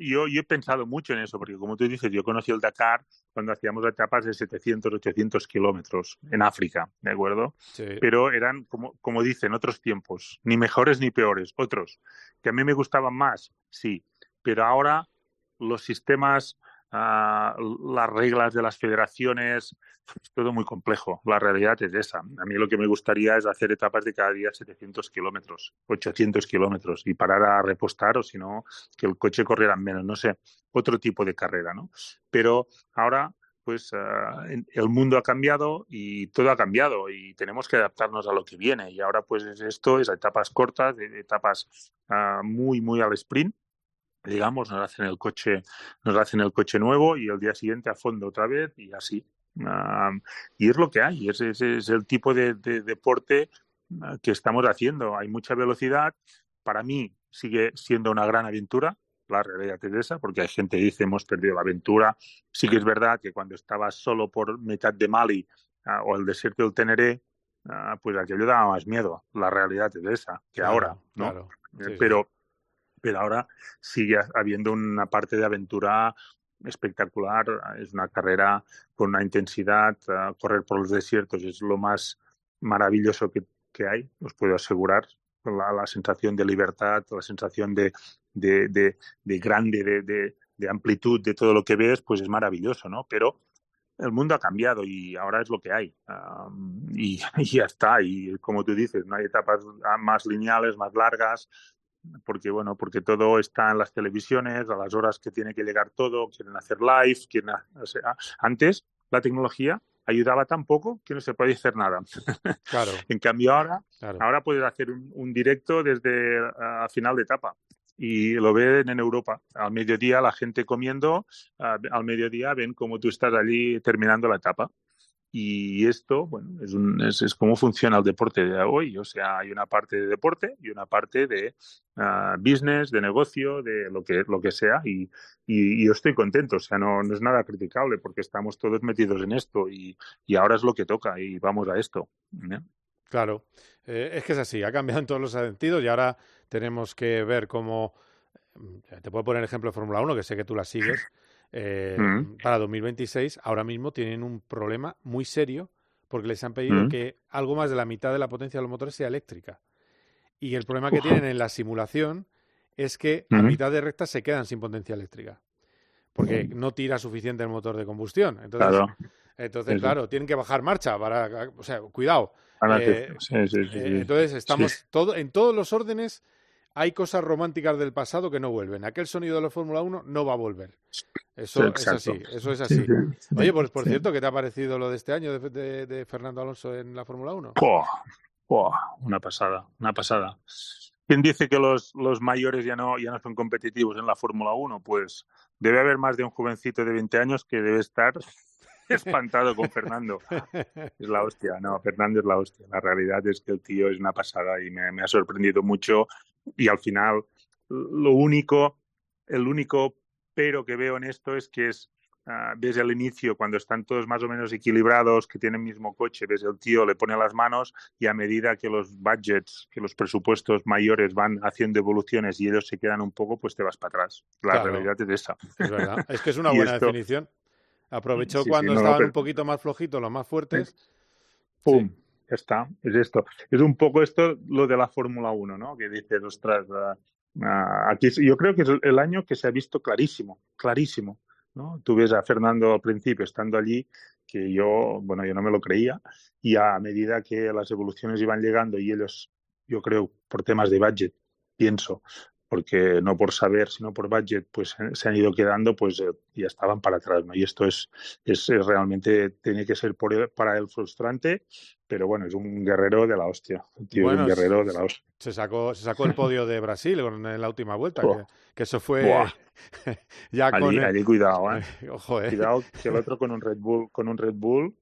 yo, yo he pensado mucho en eso, porque como tú dices, yo conocí el Dakar cuando hacíamos etapas de 700, 800 kilómetros en África, ¿de acuerdo? Pero eran, como, como dicen, otros tiempos, ni mejores ni peores, otros. Que a mí me gustaban más, sí, pero ahora los sistemas las reglas de las federaciones, es todo muy complejo. La realidad es esa. A mí lo que me gustaría es hacer etapas de cada día 700 kilómetros, 800 kilómetros y parar a repostar o si no, que el coche corriera menos, no sé, otro tipo de carrera, ¿no? Pero ahora pues el mundo ha cambiado y todo ha cambiado y tenemos que adaptarnos a lo que viene. Y ahora pues esto es etapas cortas, etapas muy, muy al sprint digamos, nos hacen el coche, nos hacen el coche nuevo y el día siguiente a fondo otra vez y así. y es lo que hay, ese, es el tipo de, deporte ah, que estamos haciendo. Hay mucha velocidad. Para mí sigue siendo una gran aventura, la realidad es esa, porque hay gente que dice hemos perdido la aventura. Sí que es verdad que cuando estabas solo por mitad de Mali ah, o el desierto del Teneré, uh, pues aquello daba más miedo. La realidad es esa, que ahora, ¿no? Eh, pero pero ahora sigue habiendo una parte de aventura espectacular. Es una carrera con una intensidad. correr por los desiertos es lo más maravilloso que, hay, os puedo asegurar. La, sensación de libertad, la sensación de, de, de, grande, de, de, amplitud de todo lo que ves, pues es maravilloso, ¿no? Pero el mundo ha cambiado y ahora es lo que hay. y, y, ya está. Y como tú dices, no hay etapas más lineales, más largas, porque bueno, porque todo está en las televisiones, a las horas que tiene que llegar todo, quieren hacer live, quieren antes la tecnología ayudaba tan poco que no se podía hacer nada. Claro. en cambio ahora, ahora puedes hacer un, directo desde a final de etapa y lo ven en Europa. Al mediodía la gente comiendo, al mediodía ven cómo tú estás allí terminando la etapa. Y esto, bueno, es, un, es, cómo funciona el deporte de hoy. O sea, hay una parte de deporte y una parte de uh, business, de negocio, de lo que, lo que sea. Y, y, yo estoy contento. O sea, no, no, es nada criticable porque estamos todos metidos en esto y, y ahora es lo que toca y vamos a esto. Claro, eh, es que es así. Ha cambiado en todos los sentidos y ahora tenemos que ver cómo. Te puedo poner ejemplo de Fórmula 1, que sé que tú la sigues. Eh, mm. para 2026 ahora mismo tienen un problema muy serio porque les han pedido mm. que algo más de la mitad de la potencia de los motores sea eléctrica. Y el problema que tienen en la simulación es que a mitad de rectas se quedan sin potencia eléctrica. Porque mm. no tira suficiente el motor de combustión. Entonces, claro, entonces, claro tienen que bajar marcha para. O sea, cuidado. Eh, eh, entonces, estamos todo, en todos los órdenes hay cosas románticas del pasado que no vuelven. Aquel sonido de la Fórmula 1 no va a volver. Eso es así, eso es así. Oye, por, por cierto, ¿qué te ha parecido lo de este año de, Fernando Alonso en la Fórmula 1? una pasada, una pasada. ¿Quién dice que los, los mayores ya no, ya no son competitivos en la Fórmula 1? Pues debe haber más de un jovencito de 20 años que debe estar espantado con Fernando. Es la hostia, no, Fernando es la hostia. La realidad es que el tío es una pasada y me, me ha sorprendido mucho y al final lo único, el único pero que veo en esto es que es Ah, ves el inicio cuando están todos más o menos equilibrados, que tienen el mismo coche, ves el tío le pone las manos y a medida que los budgets, que los presupuestos mayores van haciendo evoluciones y ellos se quedan un poco, pues te vas para atrás. La realidad es esa. Es verdad, es que es una buena definición. Aprovechó cuando estaban un poquito más flojitos, los más fuertes. ¡Pum! Ya está, es esto. Es un poco esto lo de la Fórmula 1, ¿no? Que dices, ostras, uh, aquí yo creo que es el año que se ha visto clarísimo, clarísimo ¿no? Tú ves a Fernando al principio estando allí, que yo, bueno, yo no me lo creía, y a medida que las evoluciones iban llegando y ellos, yo creo, por temas de budget, pienso, porque no por saber, sino por budget, pues eh, se han ido quedando, pues eh, ya estaban para atrás, ¿no? Y esto es, es, realmente, tiene que ser por para él frustrante, pero bueno, es un guerrero de la hostia, tío, un guerrero de la hostia. Se sacó, se sacó el podio de Brasil en la última vuelta, que, eso fue ya con... Allí, cuidado, ¿eh? Ojo, ¿eh? Cuidado que el otro con un Red Bull, con un Red Bull,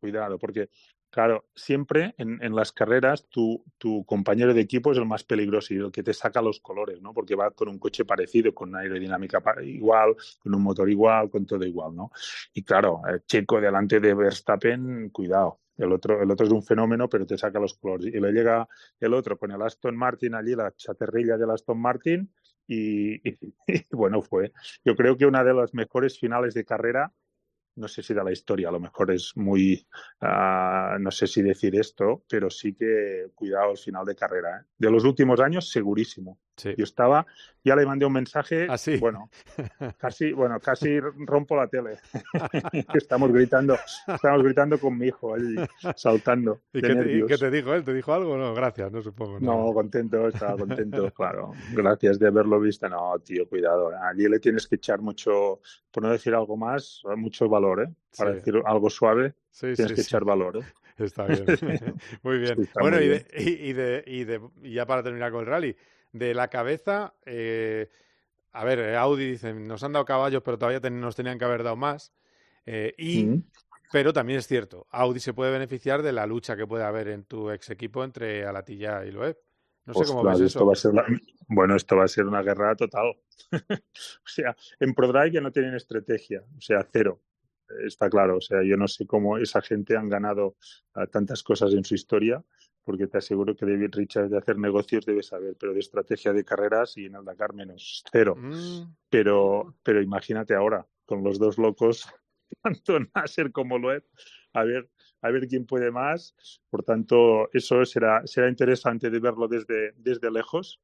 cuidado, porque Claro, siempre en, las carreras tu, compañero de equipo es el más peligroso y el que te saca los colores, ¿no? Porque va con un coche parecido, con una aerodinámica igual, con un motor igual, con todo igual, ¿no? Y claro, eh, Checo delante de Verstappen, cuidado. El otro, el otro es un fenómeno, pero te saca los colores. Y le llega el otro con el Aston Martin allí, la chaterrilla del Aston Martin, y, bueno, fue. Yo creo que una de las mejores finales de carrera no sé si de la historia, a lo mejor es muy, uh, no sé si decir esto, pero sí que cuidado al final de carrera. ¿eh? De los últimos años, segurísimo. Yo estaba, ya le mandé un mensaje, ¿Ah, bueno, casi, bueno, casi rompo la tele. estamos gritando, estamos gritando con mi hijo ahí, saltando. ¿Y qué te, qué te, dijo él? ¿Te dijo algo? No, gracias, no supongo. No, contento, estaba contento, claro. Gracias de haberlo visto. No, tío, cuidado. Allí le tienes que echar mucho, por no decir algo más, mucho valor, ¿eh? Para decir algo suave, tienes que echar valor, ¿eh? Está bien. muy bien. bueno, y, de, y, de, y, de, y ya para terminar con el rally, de la cabeza, eh, a ver, eh, Audi dice, nos han dado caballos, pero todavía nos tenían que haber dado más. Eh, y, Pero también es cierto, Audi se puede beneficiar de la lucha que puede haber en tu ex equipo entre Alatilla y Loeb. No sé cómo ves esto Va a ser Bueno, esto va a ser una guerra total. o sea, en ProDrive ya no tienen estrategia, o sea, cero está claro. O sea, yo no sé cómo esa gente han ganado tantas cosas en su historia porque te aseguro que David Richards de hacer negocios debe saber, pero de estrategia de carreras y en el Dakar menos cero. Mm. Pero, pero imagínate ahora, con los dos locos, tanto Nasser como Loeb, a ver, a ver quién puede más. Por tanto, eso será, será interesante de verlo desde, desde lejos.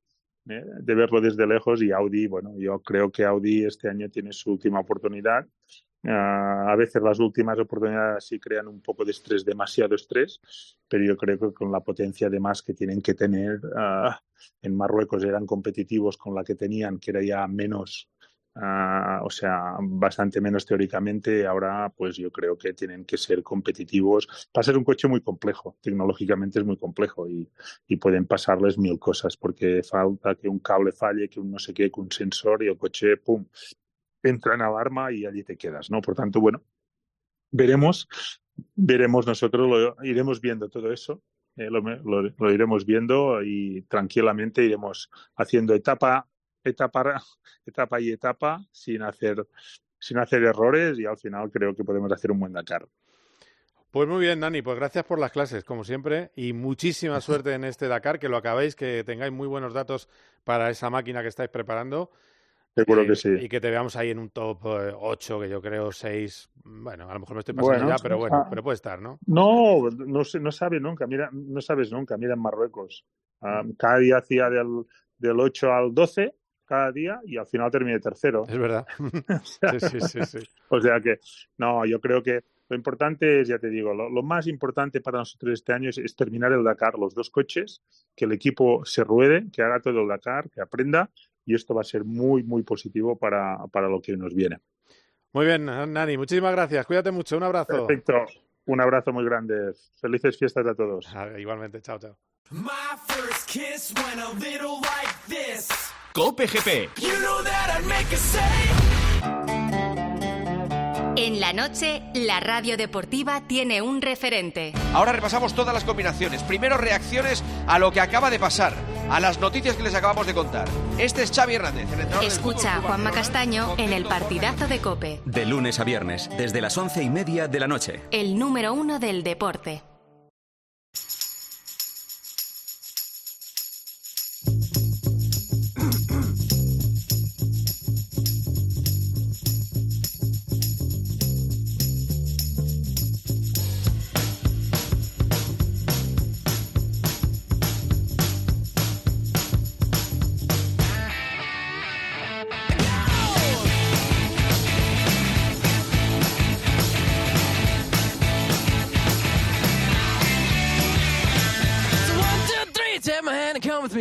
¿eh? de verlo desde lejos y Audi, bueno, yo creo que Audi este año tiene su última oportunidad Uh, a veces las últimas oportunidades sí crean un poco de estrés, demasiado estrés, pero yo creo que con la potencia de más que tienen que tener uh, en Marruecos eran competitivos con la que tenían, que era ya menos, uh, o sea, bastante menos teóricamente. Ahora, pues yo creo que tienen que ser competitivos. Va a ser un coche muy complejo, tecnológicamente es muy complejo y, y pueden pasarles mil cosas porque falta que un cable falle, que un no sé qué, que un sensor y el coche, pum, entra en alarma y allí te quedas, ¿no? Por tanto, bueno, veremos, veremos nosotros, lo iremos viendo todo eso, eh, lo, lo, iremos viendo y tranquilamente iremos haciendo etapa, etapa, etapa y etapa sin hacer, sin hacer errores y al final creo que podemos hacer un buen Dakar. Pues muy bien, Dani, pues gracias por las clases, como siempre, y muchísima suerte en este Dakar, que lo acabéis, que tengáis muy buenos datos para esa máquina que estáis preparando Seguro que sí. Y que te veamos ahí en un top 8, eh, que yo creo 6. Bueno, a lo mejor me estoy pasando ya, pero bueno, pero puede estar, ¿no? No, no, no sabes nunca. Mira, no sabes nunca. Mira en Marruecos. Mm. cada día hacía del, del 8 al 12, cada día, y al final terminé tercero. Es verdad. sí, sí, sí, sí. O sea que, no, yo creo que lo importante es, ya te digo, lo, lo, más importante para nosotros este año es, es, terminar el Dakar, los dos coches, que el equipo se ruede, que haga todo el Dakar, que aprenda y esto va a ser muy, muy positivo para, para lo que nos viene. Muy bien, Nani, muchísimas gracias. Cuídate mucho, un abrazo. Perfecto, un abrazo muy grande. Felices fiestas a todos. Ah, igualmente, chao, chao. Cope GP. En la noche, la radio deportiva tiene un referente. Ahora repasamos todas las combinaciones. Primero reacciones a lo que acaba de pasar. a las noticias que les acabamos de contar. Este es Xavi Hernández, el Escucha a Juanma Castaño en el partidazo de Cope. De lunes a viernes, desde las once y media de la noche. El número uno del deporte.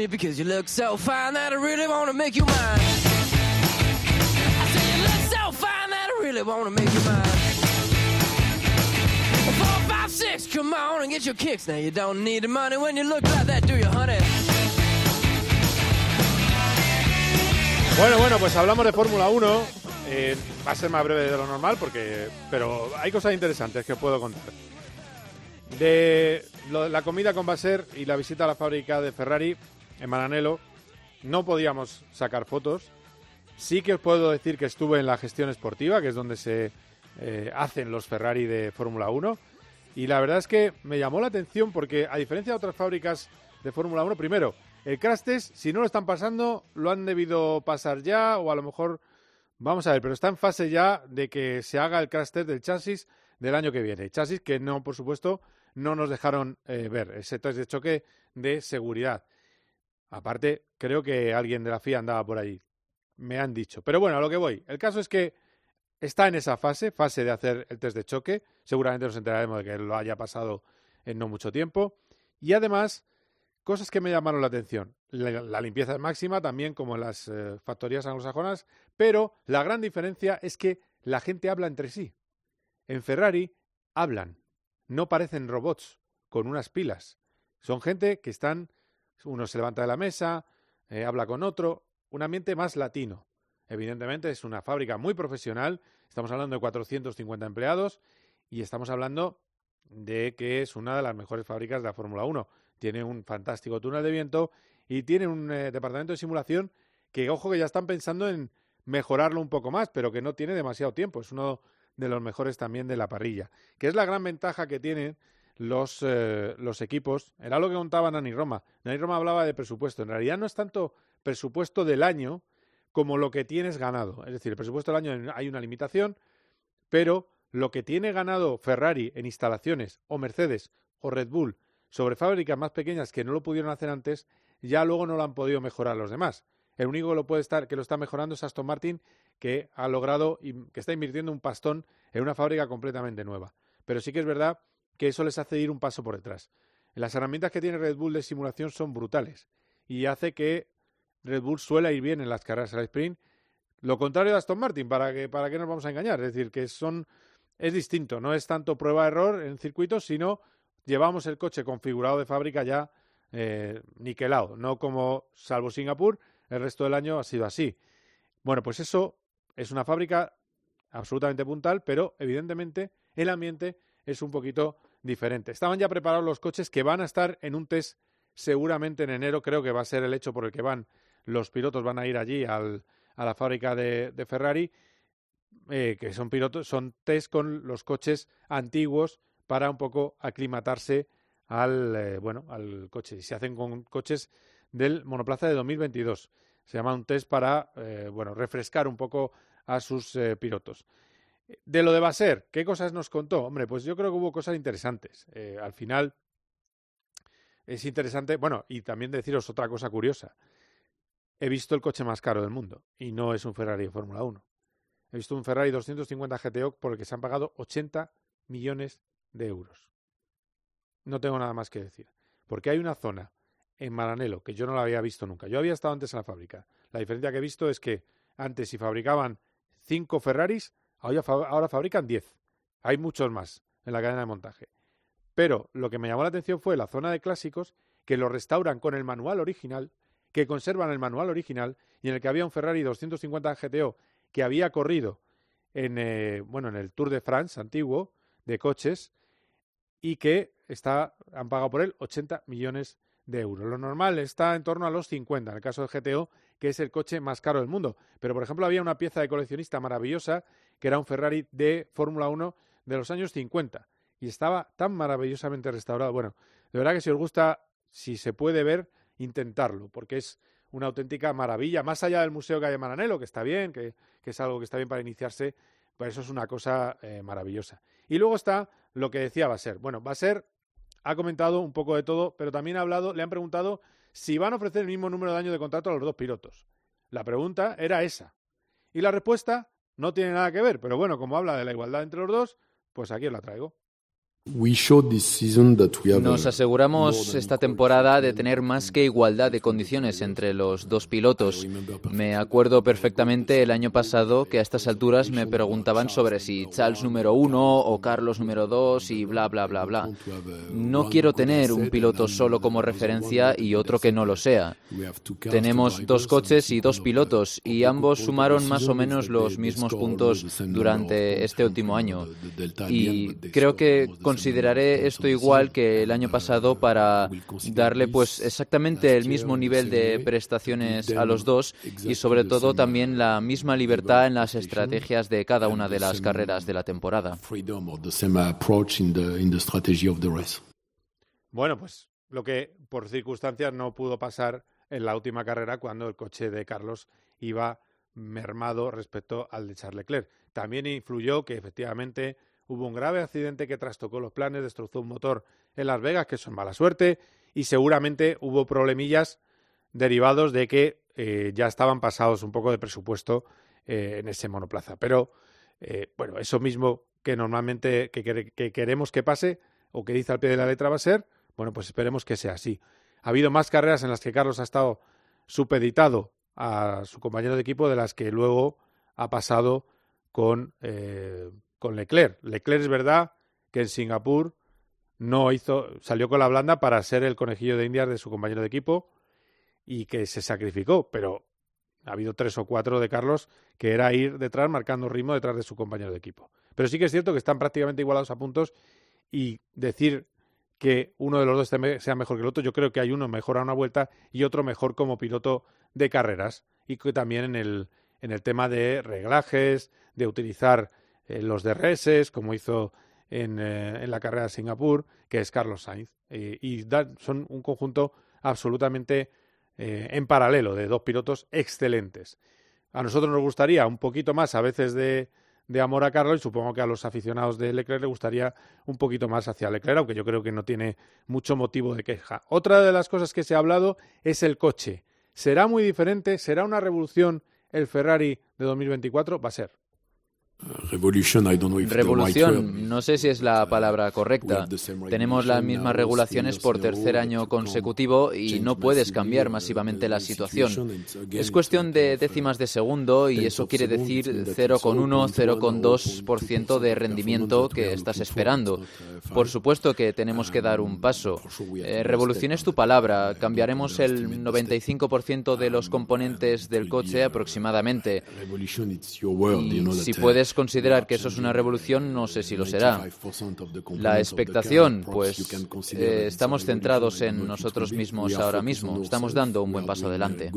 Because you look so fine that I really want to make you mine. I say you look so fine that I really want to make you mine. Four, five, six, come on and get your kicks. Now you don't need the money when you look like that, do you, honey? Bueno, bueno, pues hablamos de Fórmula 1. Eh, va a ser más breve de lo normal, porque, pero hay cosas interesantes que puedo contar. De la comida con Baser y la visita a la fábrica de Ferrari, en Maranelo. No podíamos sacar fotos. Sí que os puedo decir que estuve en la gestión esportiva, que es donde se eh, hacen los Ferrari de Fórmula 1. Y la verdad es que me llamó la atención porque, a diferencia de otras fábricas de Fórmula 1, primero, el crash test, si no lo están pasando, lo han debido pasar ya o a lo mejor, vamos a ver, pero está en fase ya de que se haga el crash test del chasis del año que viene. Chasis que no, por supuesto, no nos dejaron eh, ver, ese test de choque de seguridad. Aparte, creo que alguien de la FIA andaba por allí. Me han dicho. Pero bueno, a lo que voy. El caso es que está en esa fase, fase de hacer el test de choque. Seguramente nos enteraremos de que lo haya pasado en no mucho tiempo. Y además, cosas que me llamaron la atención. La, limpieza es máxima, también como en las eh, factorías anglosajonas. Pero la gran diferencia es que la gente habla entre sí. En Ferrari hablan. No parecen robots con unas pilas. Son gente que están uno se levanta de la mesa, eh, habla con otro, un ambiente más latino. Evidentemente es una fábrica muy profesional, estamos hablando de 450 empleados y estamos hablando de que es una de las mejores fábricas de la Fórmula 1. Tiene un fantástico túnel de viento y tiene un eh, departamento de simulación que, ojo, que ya están pensando en mejorarlo un poco más, pero que no tiene demasiado tiempo. Es uno de los mejores también de la parrilla, que es la gran ventaja que tienen los, eh, los equipos. Era lo que contaba Nani Roma. Nani Roma hablaba de presupuesto. En realidad no es tanto presupuesto del año como lo que tienes ganado. Es decir, el presupuesto del año hay una limitación, pero lo que tiene ganado Ferrari en instalaciones o Mercedes o Red Bull sobre fábricas más pequeñas que no lo pudieron hacer antes, ya luego no lo han podido mejorar los demás. El único que lo puede estar, que lo está mejorando es Aston Martin, que ha logrado y que está invirtiendo un pastón en una fábrica completamente nueva. Pero sí que es verdad que eso les hace ir un paso por detrás. Las herramientas que tiene Red Bull de simulación son brutales y hace que Red Bull suele ir bien en las carreras al sprint. Lo contrario de Aston Martin, para que para qué nos vamos a engañar, es decir, que son es distinto, no es tanto prueba error en circuitos, sino llevamos el coche configurado de fábrica ya eh, niquelado, no como salvo Singapur, el resto del año ha sido así. Bueno, pues eso es una fábrica absolutamente puntal, pero evidentemente el ambiente es un poquito diferente. Estaban ya preparados los coches que van a estar en un test seguramente en enero, creo que va a ser el hecho por el que van los pilotos, van a ir allí al, a la fábrica de, Ferrari, eh, que son pilotos, son test con los coches antiguos para un poco aclimatarse al, eh, bueno, al coche. Y se hacen con coches del monoplaza de 2022. Se llama un test para, eh, bueno, refrescar un poco a sus pilotos. De lo de Baser, ¿qué cosas nos contó? Hombre, pues yo creo que hubo cosas interesantes. Eh, al final es interesante, bueno, y también deciros otra cosa curiosa. He visto el coche más caro del mundo y no es un Ferrari de Fórmula 1. He visto un Ferrari 250 GTO por el que se han pagado 80 millones de euros. No tengo nada más que decir. Porque hay una zona en Maranelo que yo no la había visto nunca. Yo había estado antes en la fábrica. La diferencia que he visto es que antes si fabricaban cinco Ferraris, Ahora, fabrican 10. Hay muchos más en la cadena de montaje. Pero lo que me llamó la atención fue la zona de clásicos que lo restauran con el manual original, que conservan el manual original y en el que había un Ferrari 250 GTO que había corrido en, eh, bueno, en el Tour de France antiguo de coches y que está, han pagado por él 80 millones de euros. Lo normal está en torno a los 50, en el caso del GTO, que es el coche más caro del mundo. Pero, por ejemplo, había una pieza de coleccionista maravillosa, que era un Ferrari de Fórmula 1 de los años 50, y estaba tan maravillosamente restaurado. Bueno, de verdad que si os gusta, si se puede ver, intentarlo, porque es una auténtica maravilla, más allá del Museo Calle Maranelo, que está bien, que, es algo que está bien para iniciarse, pues eso es una cosa eh, maravillosa. Y luego está lo que decía va a ser. Bueno, va a ser, ha comentado un poco de todo, pero también ha hablado, le han preguntado si van a ofrecer el mismo número de años de contrato a los dos pilotos. La pregunta era esa. Y la respuesta no tiene nada que ver, pero bueno, como habla de la igualdad entre los dos, pues aquí os la traigo. Nos aseguramos esta temporada de tener más que igualdad de condiciones entre los dos pilotos. Me acuerdo perfectamente el año pasado que a estas alturas me preguntaban sobre si Charles número uno o Carlos número dos y bla, bla, bla, bla. No quiero tener un piloto solo como referencia y otro que no lo sea. Tenemos dos coches y dos pilotos y ambos sumaron más o menos los mismos puntos durante este último año. Y creo que consideraré esto igual que el año pasado para darle pues exactamente el mismo nivel de prestaciones a los dos y sobre todo también la misma libertad en las estrategias de cada una de las carreras de la temporada. Bueno, pues lo que por circunstancias no pudo pasar en la última carrera cuando el coche de Carlos iba mermado respecto al de Charles Leclerc. También influyó que efectivamente hubo un grave accidente que trastocó los planes, destrozó un motor en Las Vegas, que son mala suerte, y seguramente hubo problemillas derivados de que eh, ya estaban pasados un poco de presupuesto eh, en ese monoplaza. Pero, eh, bueno, eso mismo que normalmente que, queremos que pase o que dice al pie de la letra va a ser, bueno, pues esperemos que sea así. Ha habido más carreras en las que Carlos ha estado supeditado a su compañero de equipo de las que luego ha pasado con con Leclerc. Leclerc es verdad que en Singapur no hizo, salió con la blanda para ser el conejillo de Indias de su compañero de equipo y que se sacrificó, pero ha habido tres o cuatro de Carlos que era ir detrás marcando ritmo detrás de su compañero de equipo. Pero sí que es cierto que están prácticamente igualados a puntos y decir que uno de los dos sea mejor que el otro, yo creo que hay uno mejor a una vuelta y otro mejor como piloto de carreras y que también en el, en el tema de reglajes, de utilizar eh, los DRS, como hizo en, eh, en, la carrera de Singapur, que es Carlos Sainz. Eh, y son un conjunto absolutamente en paralelo de dos pilotos excelentes. A nosotros nos gustaría un poquito más a veces de, de amor a Carlos y supongo que a los aficionados de Leclerc le gustaría un poquito más hacia Leclerc, aunque yo creo que no tiene mucho motivo de queja. Otra de las cosas que se ha hablado es el coche. ¿Será muy diferente? ¿Será una revolución el Ferrari de 2024? Va a ser. Revolución, no sé si es la palabra correcta. Tenemos las mismas regulaciones por tercer año consecutivo y no puedes cambiar masivamente la situación. Es cuestión de décimas de segundo y eso quiere decir 0,1, 0,2% de rendimiento que estás esperando. Por supuesto que tenemos que dar un paso. Eh, revolución es tu palabra. Cambiaremos el 95% de los componentes del coche aproximadamente. Y si puedes considerar que eso es una revolución, no sé si lo será. La expectación, pues eh, estamos centrados en nosotros mismos ahora mismo. Estamos dando un buen paso adelante.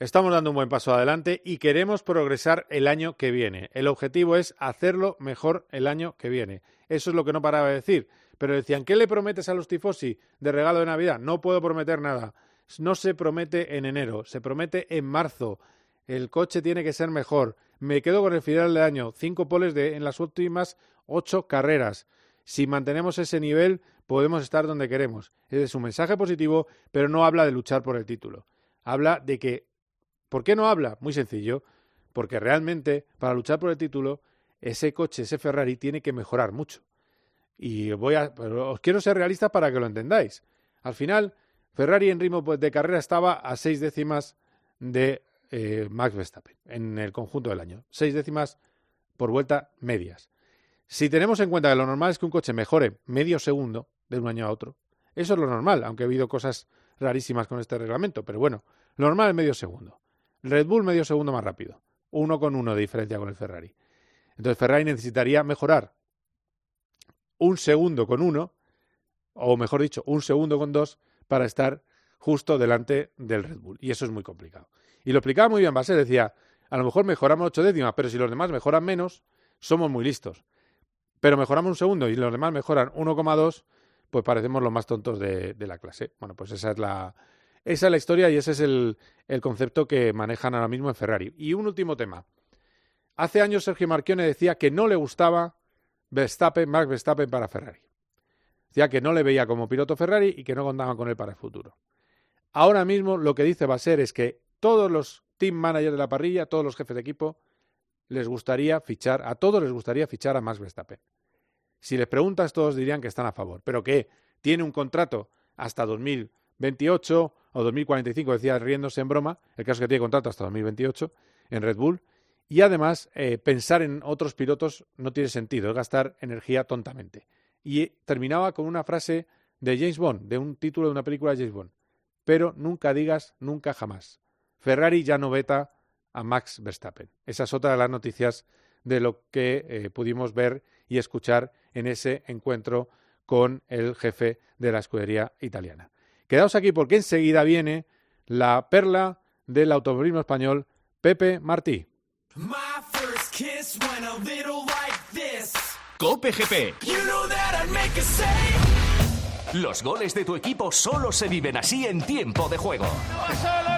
Estamos dando un buen paso adelante y queremos progresar el año que viene. El objetivo es hacerlo mejor el año que viene. Eso es lo que no paraba de decir. Pero decían, ¿qué le prometes a los tifosi de regalo de Navidad? No puedo prometer nada. No se promete en enero, se promete en marzo. El coche tiene que ser mejor. Me quedo con el final de año. Cinco poles de, en las últimas ocho carreras. Si mantenemos ese nivel, podemos estar donde queremos. Es un mensaje positivo, pero no habla de luchar por el título. Habla de que. ¿Por qué no habla? Muy sencillo. Porque realmente, para luchar por el título, ese coche, ese Ferrari, tiene que mejorar mucho. Y voy a. os quiero ser realista para que lo entendáis. Al final, Ferrari en ritmo de carrera estaba a seis décimas de eh, Max Verstappen en el conjunto del año. Seis décimas por vuelta medias. Si tenemos en cuenta que lo normal es que un coche mejore medio segundo de un año a otro, eso es lo normal, aunque ha habido cosas rarísimas con este reglamento, pero bueno, lo normal es medio segundo. Red Bull medio segundo más rápido, uno con uno de diferencia con el Ferrari. Entonces Ferrari necesitaría mejorar un segundo con uno o mejor dicho, un segundo con dos para estar justo delante del Red Bull. Y eso es muy complicado. Y lo explicaba muy bien Basel, decía, a lo mejor mejoramos ocho décimas, pero si los demás mejoran menos, somos muy listos. Pero mejoramos un segundo y los demás mejoran 1,2, pues parecemos los más tontos de, la clase. Bueno, pues esa es la, esa es la historia y ese es el, el, concepto que manejan ahora mismo en Ferrari. Y un último tema. Hace años Sergio Marchione decía que no le gustaba Verstappen, Max Verstappen para Ferrari. Decía que no le veía como piloto Ferrari y que no contaban con él para el futuro. Ahora mismo lo que dice va a ser es que todos los team managers de la parrilla, todos los jefes de equipo, les gustaría fichar, a todos les gustaría fichar a Max Verstappen. Si les preguntas, todos dirían que están a favor, pero que tiene un contrato hasta 2028 o 2045, decía riéndose en broma, el caso que tiene contrato hasta 2028 en Red Bull, y además eh, pensar en otros pilotos no tiene sentido, es gastar energía tontamente. Y terminaba con una frase de James Bond, de un título de una película de James Bond. Pero nunca digas nunca jamás. Ferrari ya no veta a Max Verstappen. Esa es otra de las noticias de lo que eh, pudimos ver y escuchar en ese encuentro con el jefe de la escudería italiana. Quedaos aquí porque enseguida viene la perla del automovilismo español, Pepe Martí. Cope GP. Los goles de tu equipo solo se viven así en tiempo de juego. de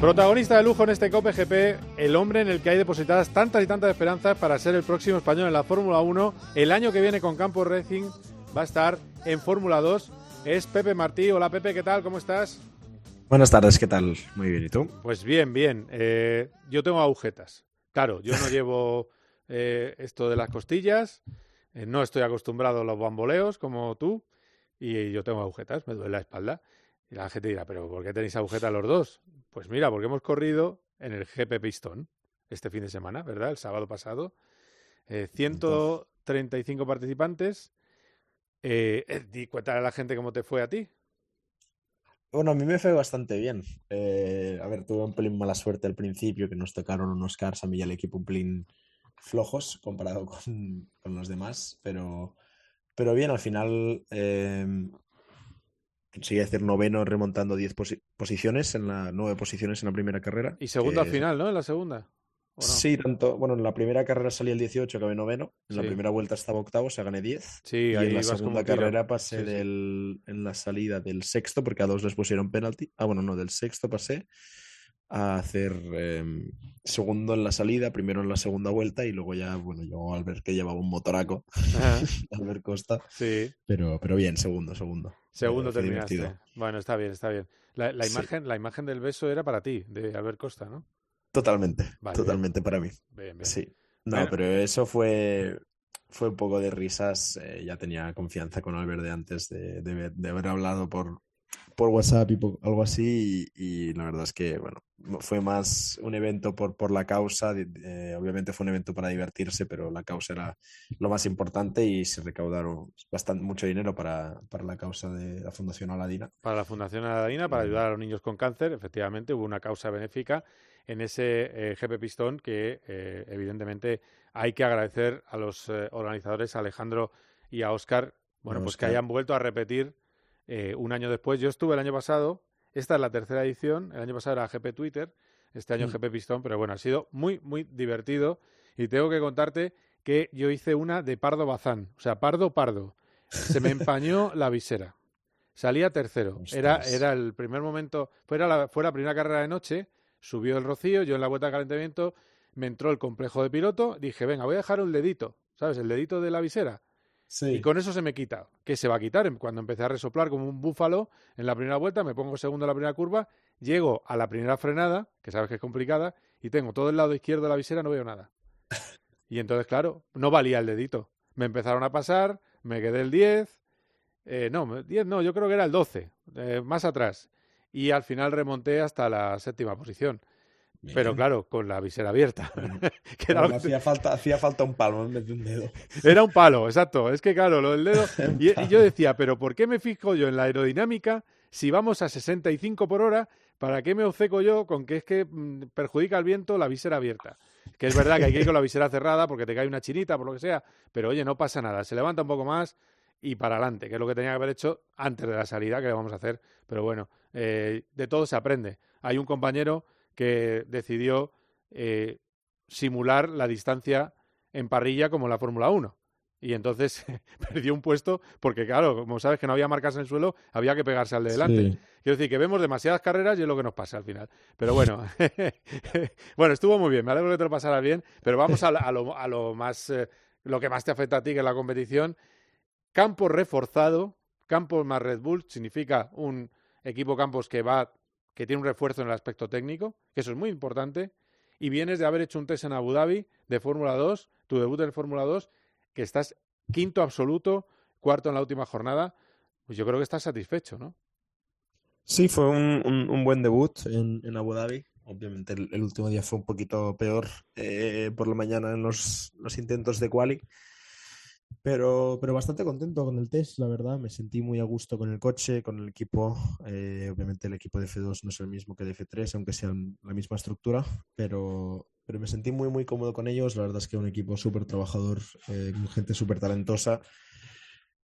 Protagonista de lujo en este Cope GP, el hombre en el que hay depositadas tantas y tantas esperanzas para ser el próximo español en la Fórmula 1. El año que viene con Campo Racing va a estar en Fórmula 2. Es Pepe Martí. Hola Pepe, ¿qué tal? ¿Cómo estás? Buenas tardes, ¿qué tal? Muy bien, ¿y tú? Pues bien, bien. Eh, yo tengo agujetas. Claro, yo no llevo eh, esto de las costillas, eh, no estoy acostumbrado a los bamboleos como tú, y yo tengo agujetas, me duele la espalda. Y la gente dirá, ¿pero por qué tenéis agujetas los dos? Pues mira, porque hemos corrido en el GP Pistón este fin de semana, ¿verdad? El sábado pasado. 135 eh, participantes. Eh, eh cuéntale a la gente cómo te fue a ti. Bueno, a mí me fue bastante bien. Eh, a ver, tuve un pelín mala suerte al principio, que nos tocaron unos cars a mí y al equipo un pelín flojos comparado con, con los demás, pero, pero bien, al final Conseguí hacer noveno remontando 10 posiciones en la nueve posiciones en la primera carrera. Y segundo al final, ¿no? En la segunda. Sí, tanto. Bueno, en la primera carrera salí el 18, acabé noveno. En la primera vuelta estaba octavo, o sea, gané 10. Sí, y ahí en la segunda carrera pasé Del, en la salida del sexto, porque a dos les pusieron penalti. Ah, bueno, no, del sexto pasé a hacer em, segundo en la salida, primero en la segunda vuelta y luego ya, bueno, yo al ver que llevaba un motoraco, al ver Costa. Sí. Pero, pero bien, segundo, segundo. Segundo terminaste. Bueno, está bien, está bien. La, imagen, la imagen del beso era para ti, de Albert Costa, ¿no? Totalmente, totalmente para mí. Sí. No, pero eso fue, fue un poco de risas. Eh, ya tenía confianza con Albert de antes de, de, haber hablado por, por WhatsApp y algo así. Y, la verdad es que, bueno, fue más un evento por, por la causa. obviamente fue un evento para divertirse, pero la causa era lo más importante y se recaudaron bastante mucho dinero para, para la causa de la Fundación Aladina. Para la Fundación Aladina, para ayudar a los niños con cáncer, efectivamente hubo una causa benéfica en ese eh, GP Pistón que eh, evidentemente hay que agradecer a los eh, organizadores, a Alejandro y a Oscar, bueno, pues que hayan vuelto a repetir eh, un año después. Yo estuve el año pasado, esta es la tercera edición, el año pasado era GP Twitter, este año mm. GP Pistón, pero bueno, ha sido muy, muy divertido y tengo que contarte que yo hice una de Pardo Bazán, o sea, Pardo Pardo. Se me empañó la visera. Salía tercero. Era, era el primer momento, fue la, fue la primera carrera de noche, subió el rocío, yo en la vuelta de calentamiento me entró el complejo de piloto, dije, venga, voy a dejar un dedito, ¿sabes? El dedito de la visera. Y con eso se me quita. ¿Qué se va a quitar? Cuando empecé a resoplar como un búfalo en la primera vuelta, me pongo segundo en la primera curva llego a la primera frenada, que sabes que es complicada, y tengo todo el lado izquierdo de la visera, no veo nada. Y entonces, claro, no valía el dedito. Me empezaron a pasar, me quedé el 10, eh, no, 10 no, yo creo que era el 12, eh, más atrás. Y al final remonté hasta la séptima posición. Pero claro, con la visera abierta. hacía, falta, hacía falta un palo en vez de un dedo. Era un palo, exacto. Es que claro, lo del dedo. y, yo decía, pero ¿por qué me fijo yo en la aerodinámica si vamos a 65 por hora? ¿Para qué me obceco yo con que es que mm, perjudica el viento la visera abierta? Que es verdad que hay que ir con la visera cerrada porque te cae una chinita, por lo que sea. Pero oye, no pasa nada. Se levanta un poco más y para adelante, que es lo que tenía que haber hecho antes de la salida, que le vamos a hacer. Pero bueno, eh, de todo se aprende. Hay un compañero que decidió eh, simular la distancia en parrilla como en la Fórmula 1. Y entonces perdió un puesto porque, claro, como sabes que no había marcas en el suelo, había que pegarse al de delante. Quiero decir que vemos demasiadas carreras y es lo que nos pasa al final. Pero bueno, bueno, estuvo muy bien, me alegro que te lo pasaras bien, pero vamos a, lo, a lo, más, eh, lo que más te afecta a ti, que es la competición. Campo reforzado, campo más Red Bull, significa un equipo campos que va que tiene un refuerzo en el aspecto técnico, que eso es muy importante, y vienes de haber hecho un test en Abu Dhabi de Fórmula 2, tu debut en Fórmula 2, que estás quinto absoluto, cuarto en la última jornada, pues yo creo que estás satisfecho, ¿no? Sí, fue un, buen debut en, Abu Dhabi. Obviamente el, último día fue un poquito peor eh, por la mañana en los, los intentos de quali, pero, pero bastante contento con el test, la verdad. Me sentí muy a gusto con el coche, con el equipo. Eh, obviamente el equipo de F2 no es el mismo que de F3, aunque sean la misma estructura, pero, pero me sentí muy, muy cómodo con ellos. La verdad es que un equipo súper trabajador, eh, gente súper talentosa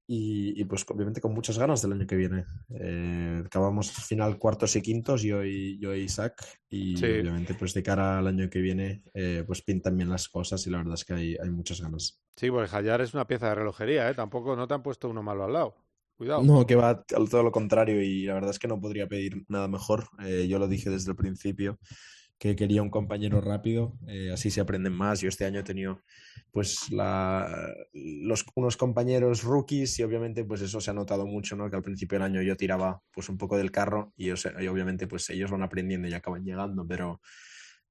y, pues obviamente con muchas ganas del año que viene. Eh, acabamos final cuartos y quintos, yo y, yo Isaac, y obviamente pues de cara al año que viene eh, pues pintan bien las cosas y la verdad es que hay, hay muchas ganas. Sí, pues Hayar es una pieza de relojería, ¿eh? tampoco no te han puesto uno malo al lado. Cuidado. No, que va todo lo contrario y la verdad es que no podría pedir nada mejor. Eh, yo lo dije desde el principio que quería un compañero rápido, eh, así se aprenden más. Yo este año he tenido pues los, unos compañeros rookies y obviamente pues eso se ha notado mucho, ¿no? Que al principio del año yo tiraba pues un poco del carro y, y obviamente pues ellos van aprendiendo y acaban llegando, pero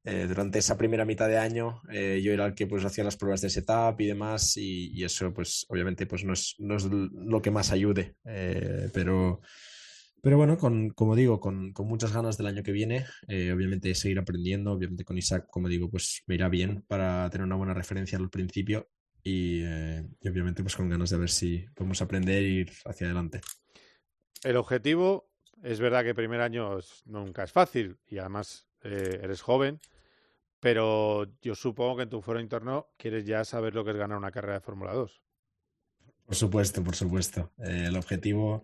eh, durante esa primera mitad de año eh, yo era el que pues hacía las pruebas de setup y demás y, eso pues obviamente pues no es, no es lo que más ayude, pero pero bueno, con, como digo, con, con muchas ganas del año que viene, eh, obviamente seguir aprendiendo, obviamente con Isaac, como digo, pues me irá bien para tener una buena referencia al principio y, eh, obviamente pues con ganas de ver si podemos aprender e ir hacia adelante. El objetivo, es verdad que primer año nunca es fácil y además eh, eres joven, pero yo supongo que en tu foro interno quieres ya saber lo que es ganar una carrera de Fórmula 2. Por supuesto, por supuesto. el objetivo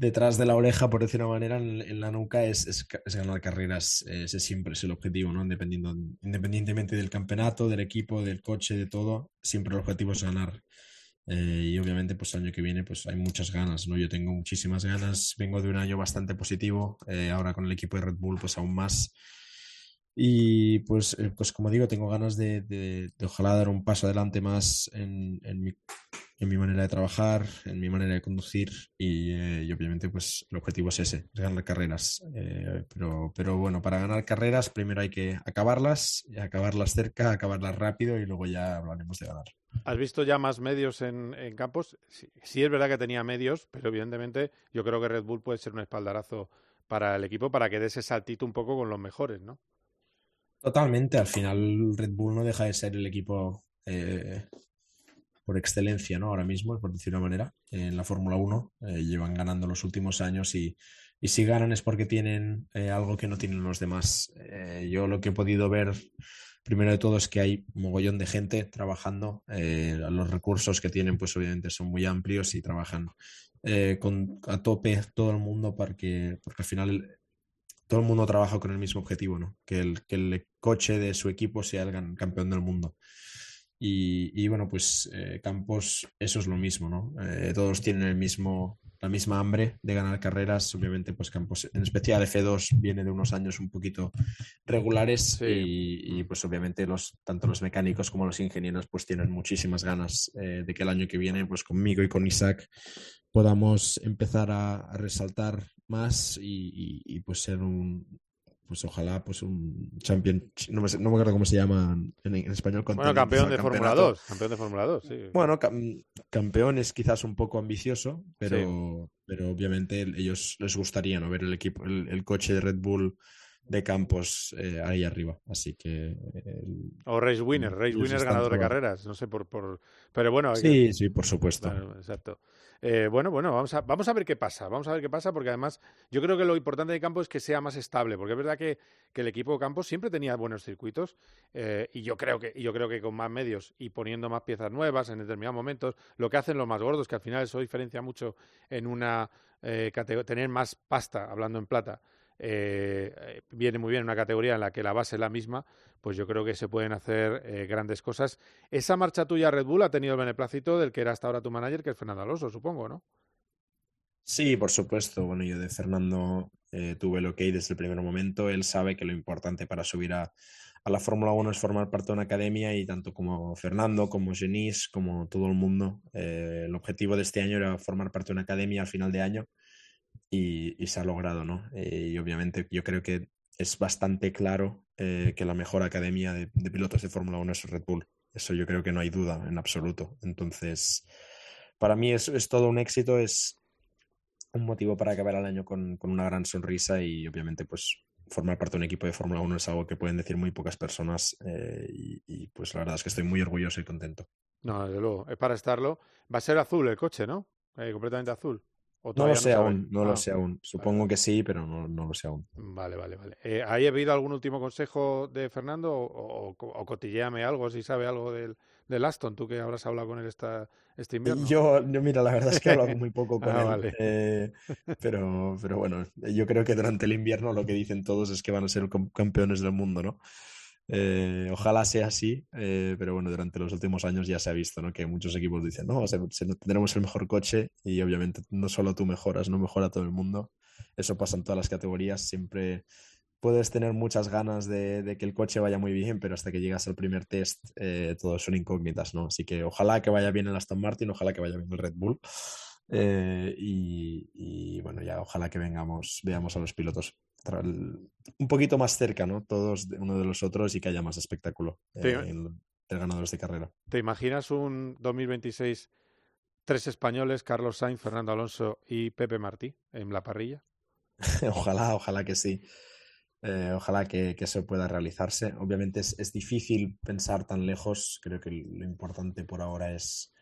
detrás de la oreja, por decir una manera, en, la nuca es, ganar carreras. Ese siempre es el objetivo, ¿no? Dependiendo, independientemente del campeonato, del equipo, del coche, de todo, siempre el objetivo es ganar. Eh, y obviamente, pues el año que viene, pues hay muchas ganas, ¿no? Yo tengo muchísimas ganas. Vengo de un año bastante positivo. Eh, ahora con el equipo de Red Bull, pues aún más. Y pues, eh, pues como digo, tengo ganas de, ojalá dar un paso adelante más en, en mi en mi manera de trabajar, en mi manera de conducir eh, y, obviamente pues el objetivo es ese, ganar carreras. Eh, pero, pero bueno, para ganar carreras primero hay que acabarlas, y acabarlas cerca, acabarlas rápido y luego ya hablaremos de ganar. ¿Has visto ya más medios en, campos? Sí, es verdad que tenía medios, pero evidentemente yo creo que Red Bull puede ser un espaldarazo para el equipo para que dé ese saltito un poco con los mejores, ¿no? Totalmente, al final Red Bull no deja de ser el equipo eh, por excelencia, ¿no? Ahora mismo, por decir una manera, en la Fórmula 1 eh, llevan ganando los últimos años y, si ganan es porque tienen eh, algo que no tienen los demás. Eh, yo lo que he podido ver, primero de todo, es que hay un mogollón de gente trabajando. los recursos que tienen, pues obviamente son muy amplios y trabajan con, a tope todo el mundo para que, porque al final todo el mundo trabaja con el mismo objetivo, ¿no? Que el, que el coche de su equipo sea el campeón del mundo. Y, bueno, pues eh, Campos, eso es lo mismo, ¿no? Eh, todos tienen el mismo, la misma hambre de ganar carreras. Obviamente, pues Campos, en especial F2, viene de unos años un poquito regulares y, pues obviamente los, tanto los mecánicos como los ingenieros pues tienen muchísimas ganas eh, de que el año que viene, pues conmigo y con Isaac, podamos empezar a, resaltar más y, pues ser un, pues ojalá pues un champion, no me, no me acuerdo cómo se llama en, español. Bueno, campeón de Fórmula 2, campeón de Fórmula 2, sí. Bueno, campeón es quizás un poco ambicioso, pero, pero obviamente ellos les gustaría ¿no? ver el equipo, el, coche de Red Bull de Campos eh, ahí arriba, así que... o Race Winner, Race Winner ganador de carreras, no sé, por... por... Pero bueno... Sí, sí, por supuesto. exacto. Eh, bueno, bueno, vamos a, vamos a ver qué pasa. Vamos a ver qué pasa, porque además yo creo que lo importante de Campos es que sea más estable, porque es verdad que, el equipo de Campos siempre tenía buenos circuitos eh, y yo creo que yo creo que con más medios y poniendo más piezas nuevas en determinados momentos, lo que hacen los más gordos, que al final eso diferencia mucho en una eh, tener más pasta, hablando en plata, eh, viene muy bien en una categoría en la que la base es la misma, pues yo creo que se pueden hacer eh, grandes cosas. Esa marcha tuya Red Bull ha tenido el beneplácito del que era hasta ahora tu manager, que es Fernando Alonso, supongo, ¿no? Sí, por supuesto. Bueno, yo de Fernando eh, tuve el ok desde el primer momento. Él sabe que lo importante para subir a, a la Fórmula 1 es formar parte de una academia y tanto como Fernando, como Genis, como todo el mundo, el objetivo de este año era formar parte de una academia al final de año y, se ha logrado, ¿no? Eh, y obviamente yo creo que es bastante claro eh, que la mejor academia de, pilotos de Fórmula 1 es Red Bull. Eso yo creo que no hay duda en absoluto. Entonces, para mí es, es todo un éxito, es un motivo para acabar el año con, con una gran sonrisa y obviamente pues formar parte de un equipo de Fórmula 1 es algo que pueden decir muy pocas personas eh, y, y, pues la verdad es que estoy muy orgulloso y contento. No, desde luego, es para estarlo. Va a ser azul el coche, ¿no? completamente azul. No lo sé aún, no lo ah, sé aún. Supongo que sí, pero no, no, lo sé aún. Vale, vale, vale. Eh, ¿Hay habido algún último consejo de Fernando o, o, cotilleame algo, si sabe algo del, del, Aston, tú que habrás hablado con él esta, este invierno? Yo, yo, mira, la verdad es que he hablado muy poco con ah, él. Eh, pero, pero bueno, yo creo que durante el invierno lo que dicen todos es que van a ser campeones del mundo, ¿no? Eh, ojalá sea así, eh, pero bueno, durante los últimos años ya se ha visto ¿no? que muchos equipos dicen, no, tendremos el mejor coche y obviamente no solo tú mejoras, no mejora todo el mundo. Eso pasa en todas las categorías, siempre puedes tener muchas ganas de, que el coche vaya muy bien, pero hasta que llegas al primer test eh, todos son incógnitas, ¿no? Así que ojalá que vaya bien el Aston Martin, ojalá que vaya bien el Red Bull. y, y, bueno, ya ojalá que vengamos, veamos a los pilotos un poquito más cerca, ¿no? Todos de uno de los otros y que haya más espectáculo eh, en, ganadores de carrera. ¿Te imaginas un 2026 tres españoles, Carlos Sainz, Fernando Alonso y Pepe Martí en la parrilla? ojalá, ojalá que sí. Eh, ojalá que, eso pueda realizarse. Obviamente es, difícil pensar tan lejos. Creo que lo importante por ahora es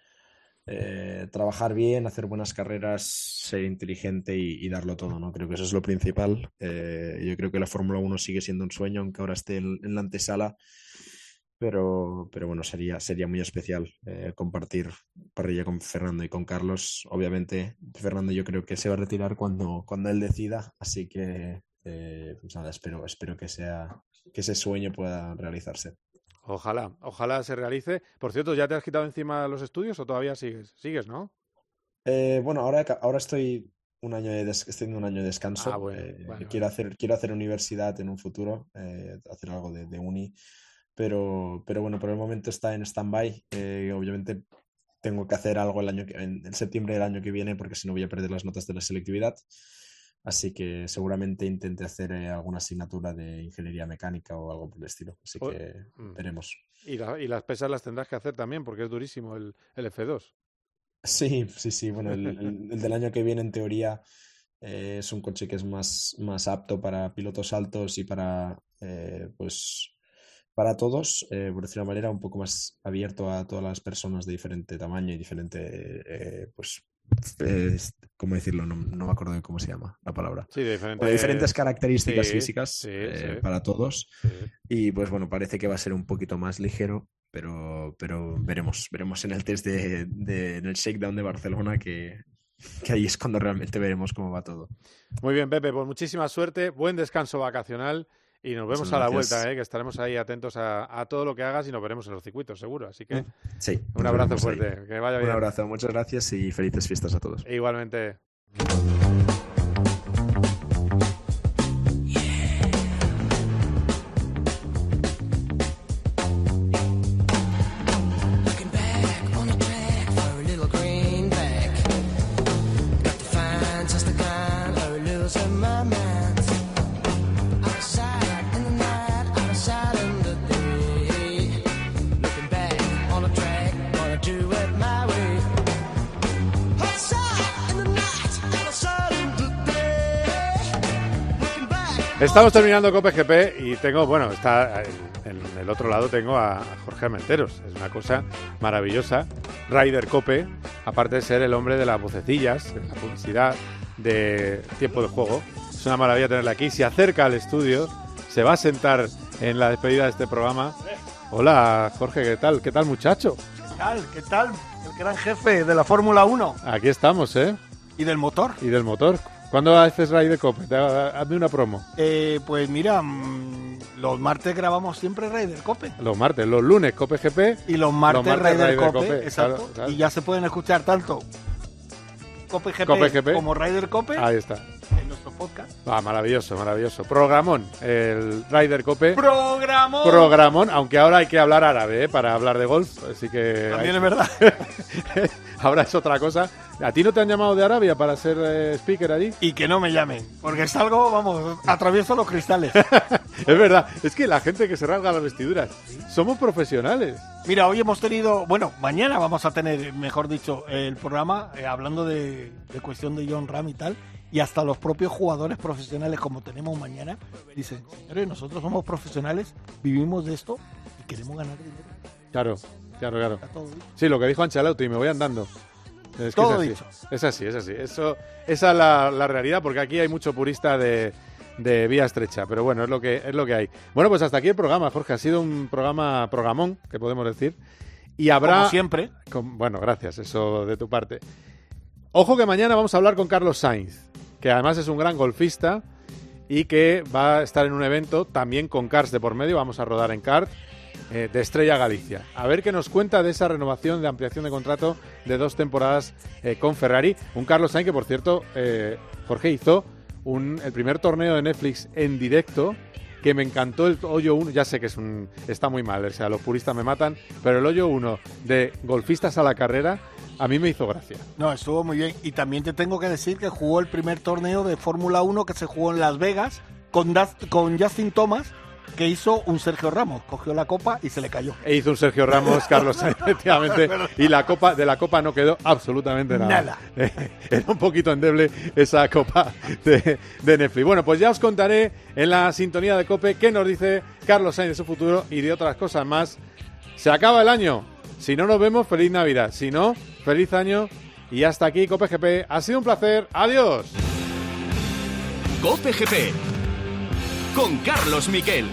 eh, trabajar bien, hacer buenas carreras, ser inteligente y, darlo todo, ¿no? Creo que eso es lo principal. Eh, yo creo que la Fórmula 1 sigue siendo un sueño, aunque ahora esté en, la antesala, pero, pero bueno, sería, sería muy especial eh, compartir parrilla con Fernando y con Carlos. Obviamente, Fernando yo creo que se va a retirar cuando, cuando él decida, así que pues nada, espero, espero que, sea, que ese sueño pueda realizarse. Ojalá, ojalá se realice. Por cierto, ¿ya te has quitado encima los estudios o todavía sigues? Sigues, ¿no? Eh, bueno, ahora, ahora estoy un año de estoy en un año de descanso. Ah, eh, quiero, Hacer, quiero hacer universidad en un futuro, eh, hacer algo de, uni, pero, pero bueno, por el momento está en stand-by. obviamente tengo que hacer algo el año en septiembre del año que viene porque si no voy a perder las notas de la selectividad. Así que seguramente intente hacer eh, alguna asignatura de ingeniería mecánica o algo por el estilo. Así que mm. veremos. Y, las pesas las tendrás que hacer también porque es durísimo el, F2. Sí, sí, sí. Bueno, el, del año que viene en teoría eh, es un coche que es más, más apto para pilotos altos y para, eh, pues, para todos, por decir una manera, un poco más abierto a todas las personas de diferente tamaño y diferente, pues, ¿cómo decirlo? No, me acuerdo de cómo se llama la palabra. Sí, de diferentes características físicas eh, para todos. Y pues bueno, parece que va a ser un poquito más ligero, pero, pero veremos. Veremos en el test de, en el shakedown de Barcelona que, que ahí es cuando realmente veremos cómo va todo. Muy bien, Pepe, pues muchísima suerte, buen descanso vacacional y nos vemos a la vuelta, ¿eh? que estaremos ahí atentos a, todo lo que hagas y nos veremos en los circuitos, seguro. Así que sí, un abrazo fuerte, que vaya bien. Un abrazo, muchas gracias y felices fiestas a todos. igualmente. Estamos terminando Cope GP y tengo, bueno, está en, el otro lado tengo a Jorge Armenteros. Es una cosa maravillosa. Ryder Cope, aparte de ser el hombre de las vocecillas, de la publicidad, de tiempo de juego. Es una maravilla tenerle aquí. Se acerca al estudio, se va a sentar en la despedida de este programa. Hola, Jorge, ¿qué tal? ¿Qué tal, muchacho? ¿Qué tal? ¿Qué tal? El gran jefe de la Fórmula 1. Aquí estamos, ¿eh? ¿Y del motor? Y del motor. ¿Cuándo haces Ride Cope? Hazme una promo. Eh, pues mira, mm, los martes grabamos siempre Raider Cope. Los martes, los lunes Cope GP. Y los martes, Raider, Cope, exacto. Y ya se pueden escuchar tanto Cope GP, como Raider Cope. Ahí está. En nuestro podcast. Ah, maravilloso, maravilloso. Programón, el Rider Cope. Programón. Programón, aunque ahora hay que hablar árabe ¿eh? para hablar de golf, así que... También es verdad. ahora es otra cosa. ¿A ti no te han llamado de Arabia para ser eh, speaker allí? Y que no me llamen, porque salgo, vamos, atravieso los cristales. es verdad, es que la gente que se rasga las vestiduras, somos profesionales. Mira, hoy hemos tenido, bueno, mañana vamos a tener, mejor dicho, el programa eh, hablando de, cuestión de John Ram y tal, y hasta los propios jugadores profesionales como tenemos mañana, dicen, señores, nosotros somos profesionales, vivimos de esto y queremos ganar dinero. Claro, claro, claro. Sí, lo que dijo Ancelotti, me voy andando. Es Todo es así. Es así, es así. Eso, esa es la, realidad, porque aquí hay mucho purista de, vía estrecha, pero bueno, es lo que es lo que hay. Bueno, pues hasta aquí el programa, Jorge. Ha sido un programa programón, que podemos decir. Y habrá. Como siempre. bueno, gracias, eso de tu parte. Ojo que mañana vamos a hablar con Carlos Sainz, que además es un gran golfista y que va a estar en un evento también con Cars de por medio. Vamos a rodar en Cars eh, de Estrella Galicia. A ver qué nos cuenta de esa renovación de ampliación de contrato de dos temporadas eh, con Ferrari. Un Carlos Sainz que, por cierto, eh, Jorge hizo el primer torneo de Netflix en directo que me encantó el hoyo 1, ya sé que es un, está muy mal, o sea, los puristas me matan, pero el hoyo 1 de golfistas a la carrera a mí me hizo gracia. No, estuvo muy bien. Y también te tengo que decir que jugó el primer torneo de Fórmula 1 que se jugó en Las Vegas con, con Justin Thomas que hizo un Sergio Ramos, cogió la copa y se le cayó. E hizo un Sergio Ramos, Carlos, efectivamente, y la copa de la copa no quedó absolutamente nada. Nada. Era un poquito endeble esa copa de, de, Netflix. Bueno, pues ya os contaré en la sintonía de Cope qué nos dice Carlos Sainz de su futuro y de otras cosas más. Se acaba el año. Si no nos vemos, feliz Navidad. Si no, feliz año. Y hasta aquí, Cope GP. Ha sido un placer. Adiós. Cope GP con Carlos Miquel.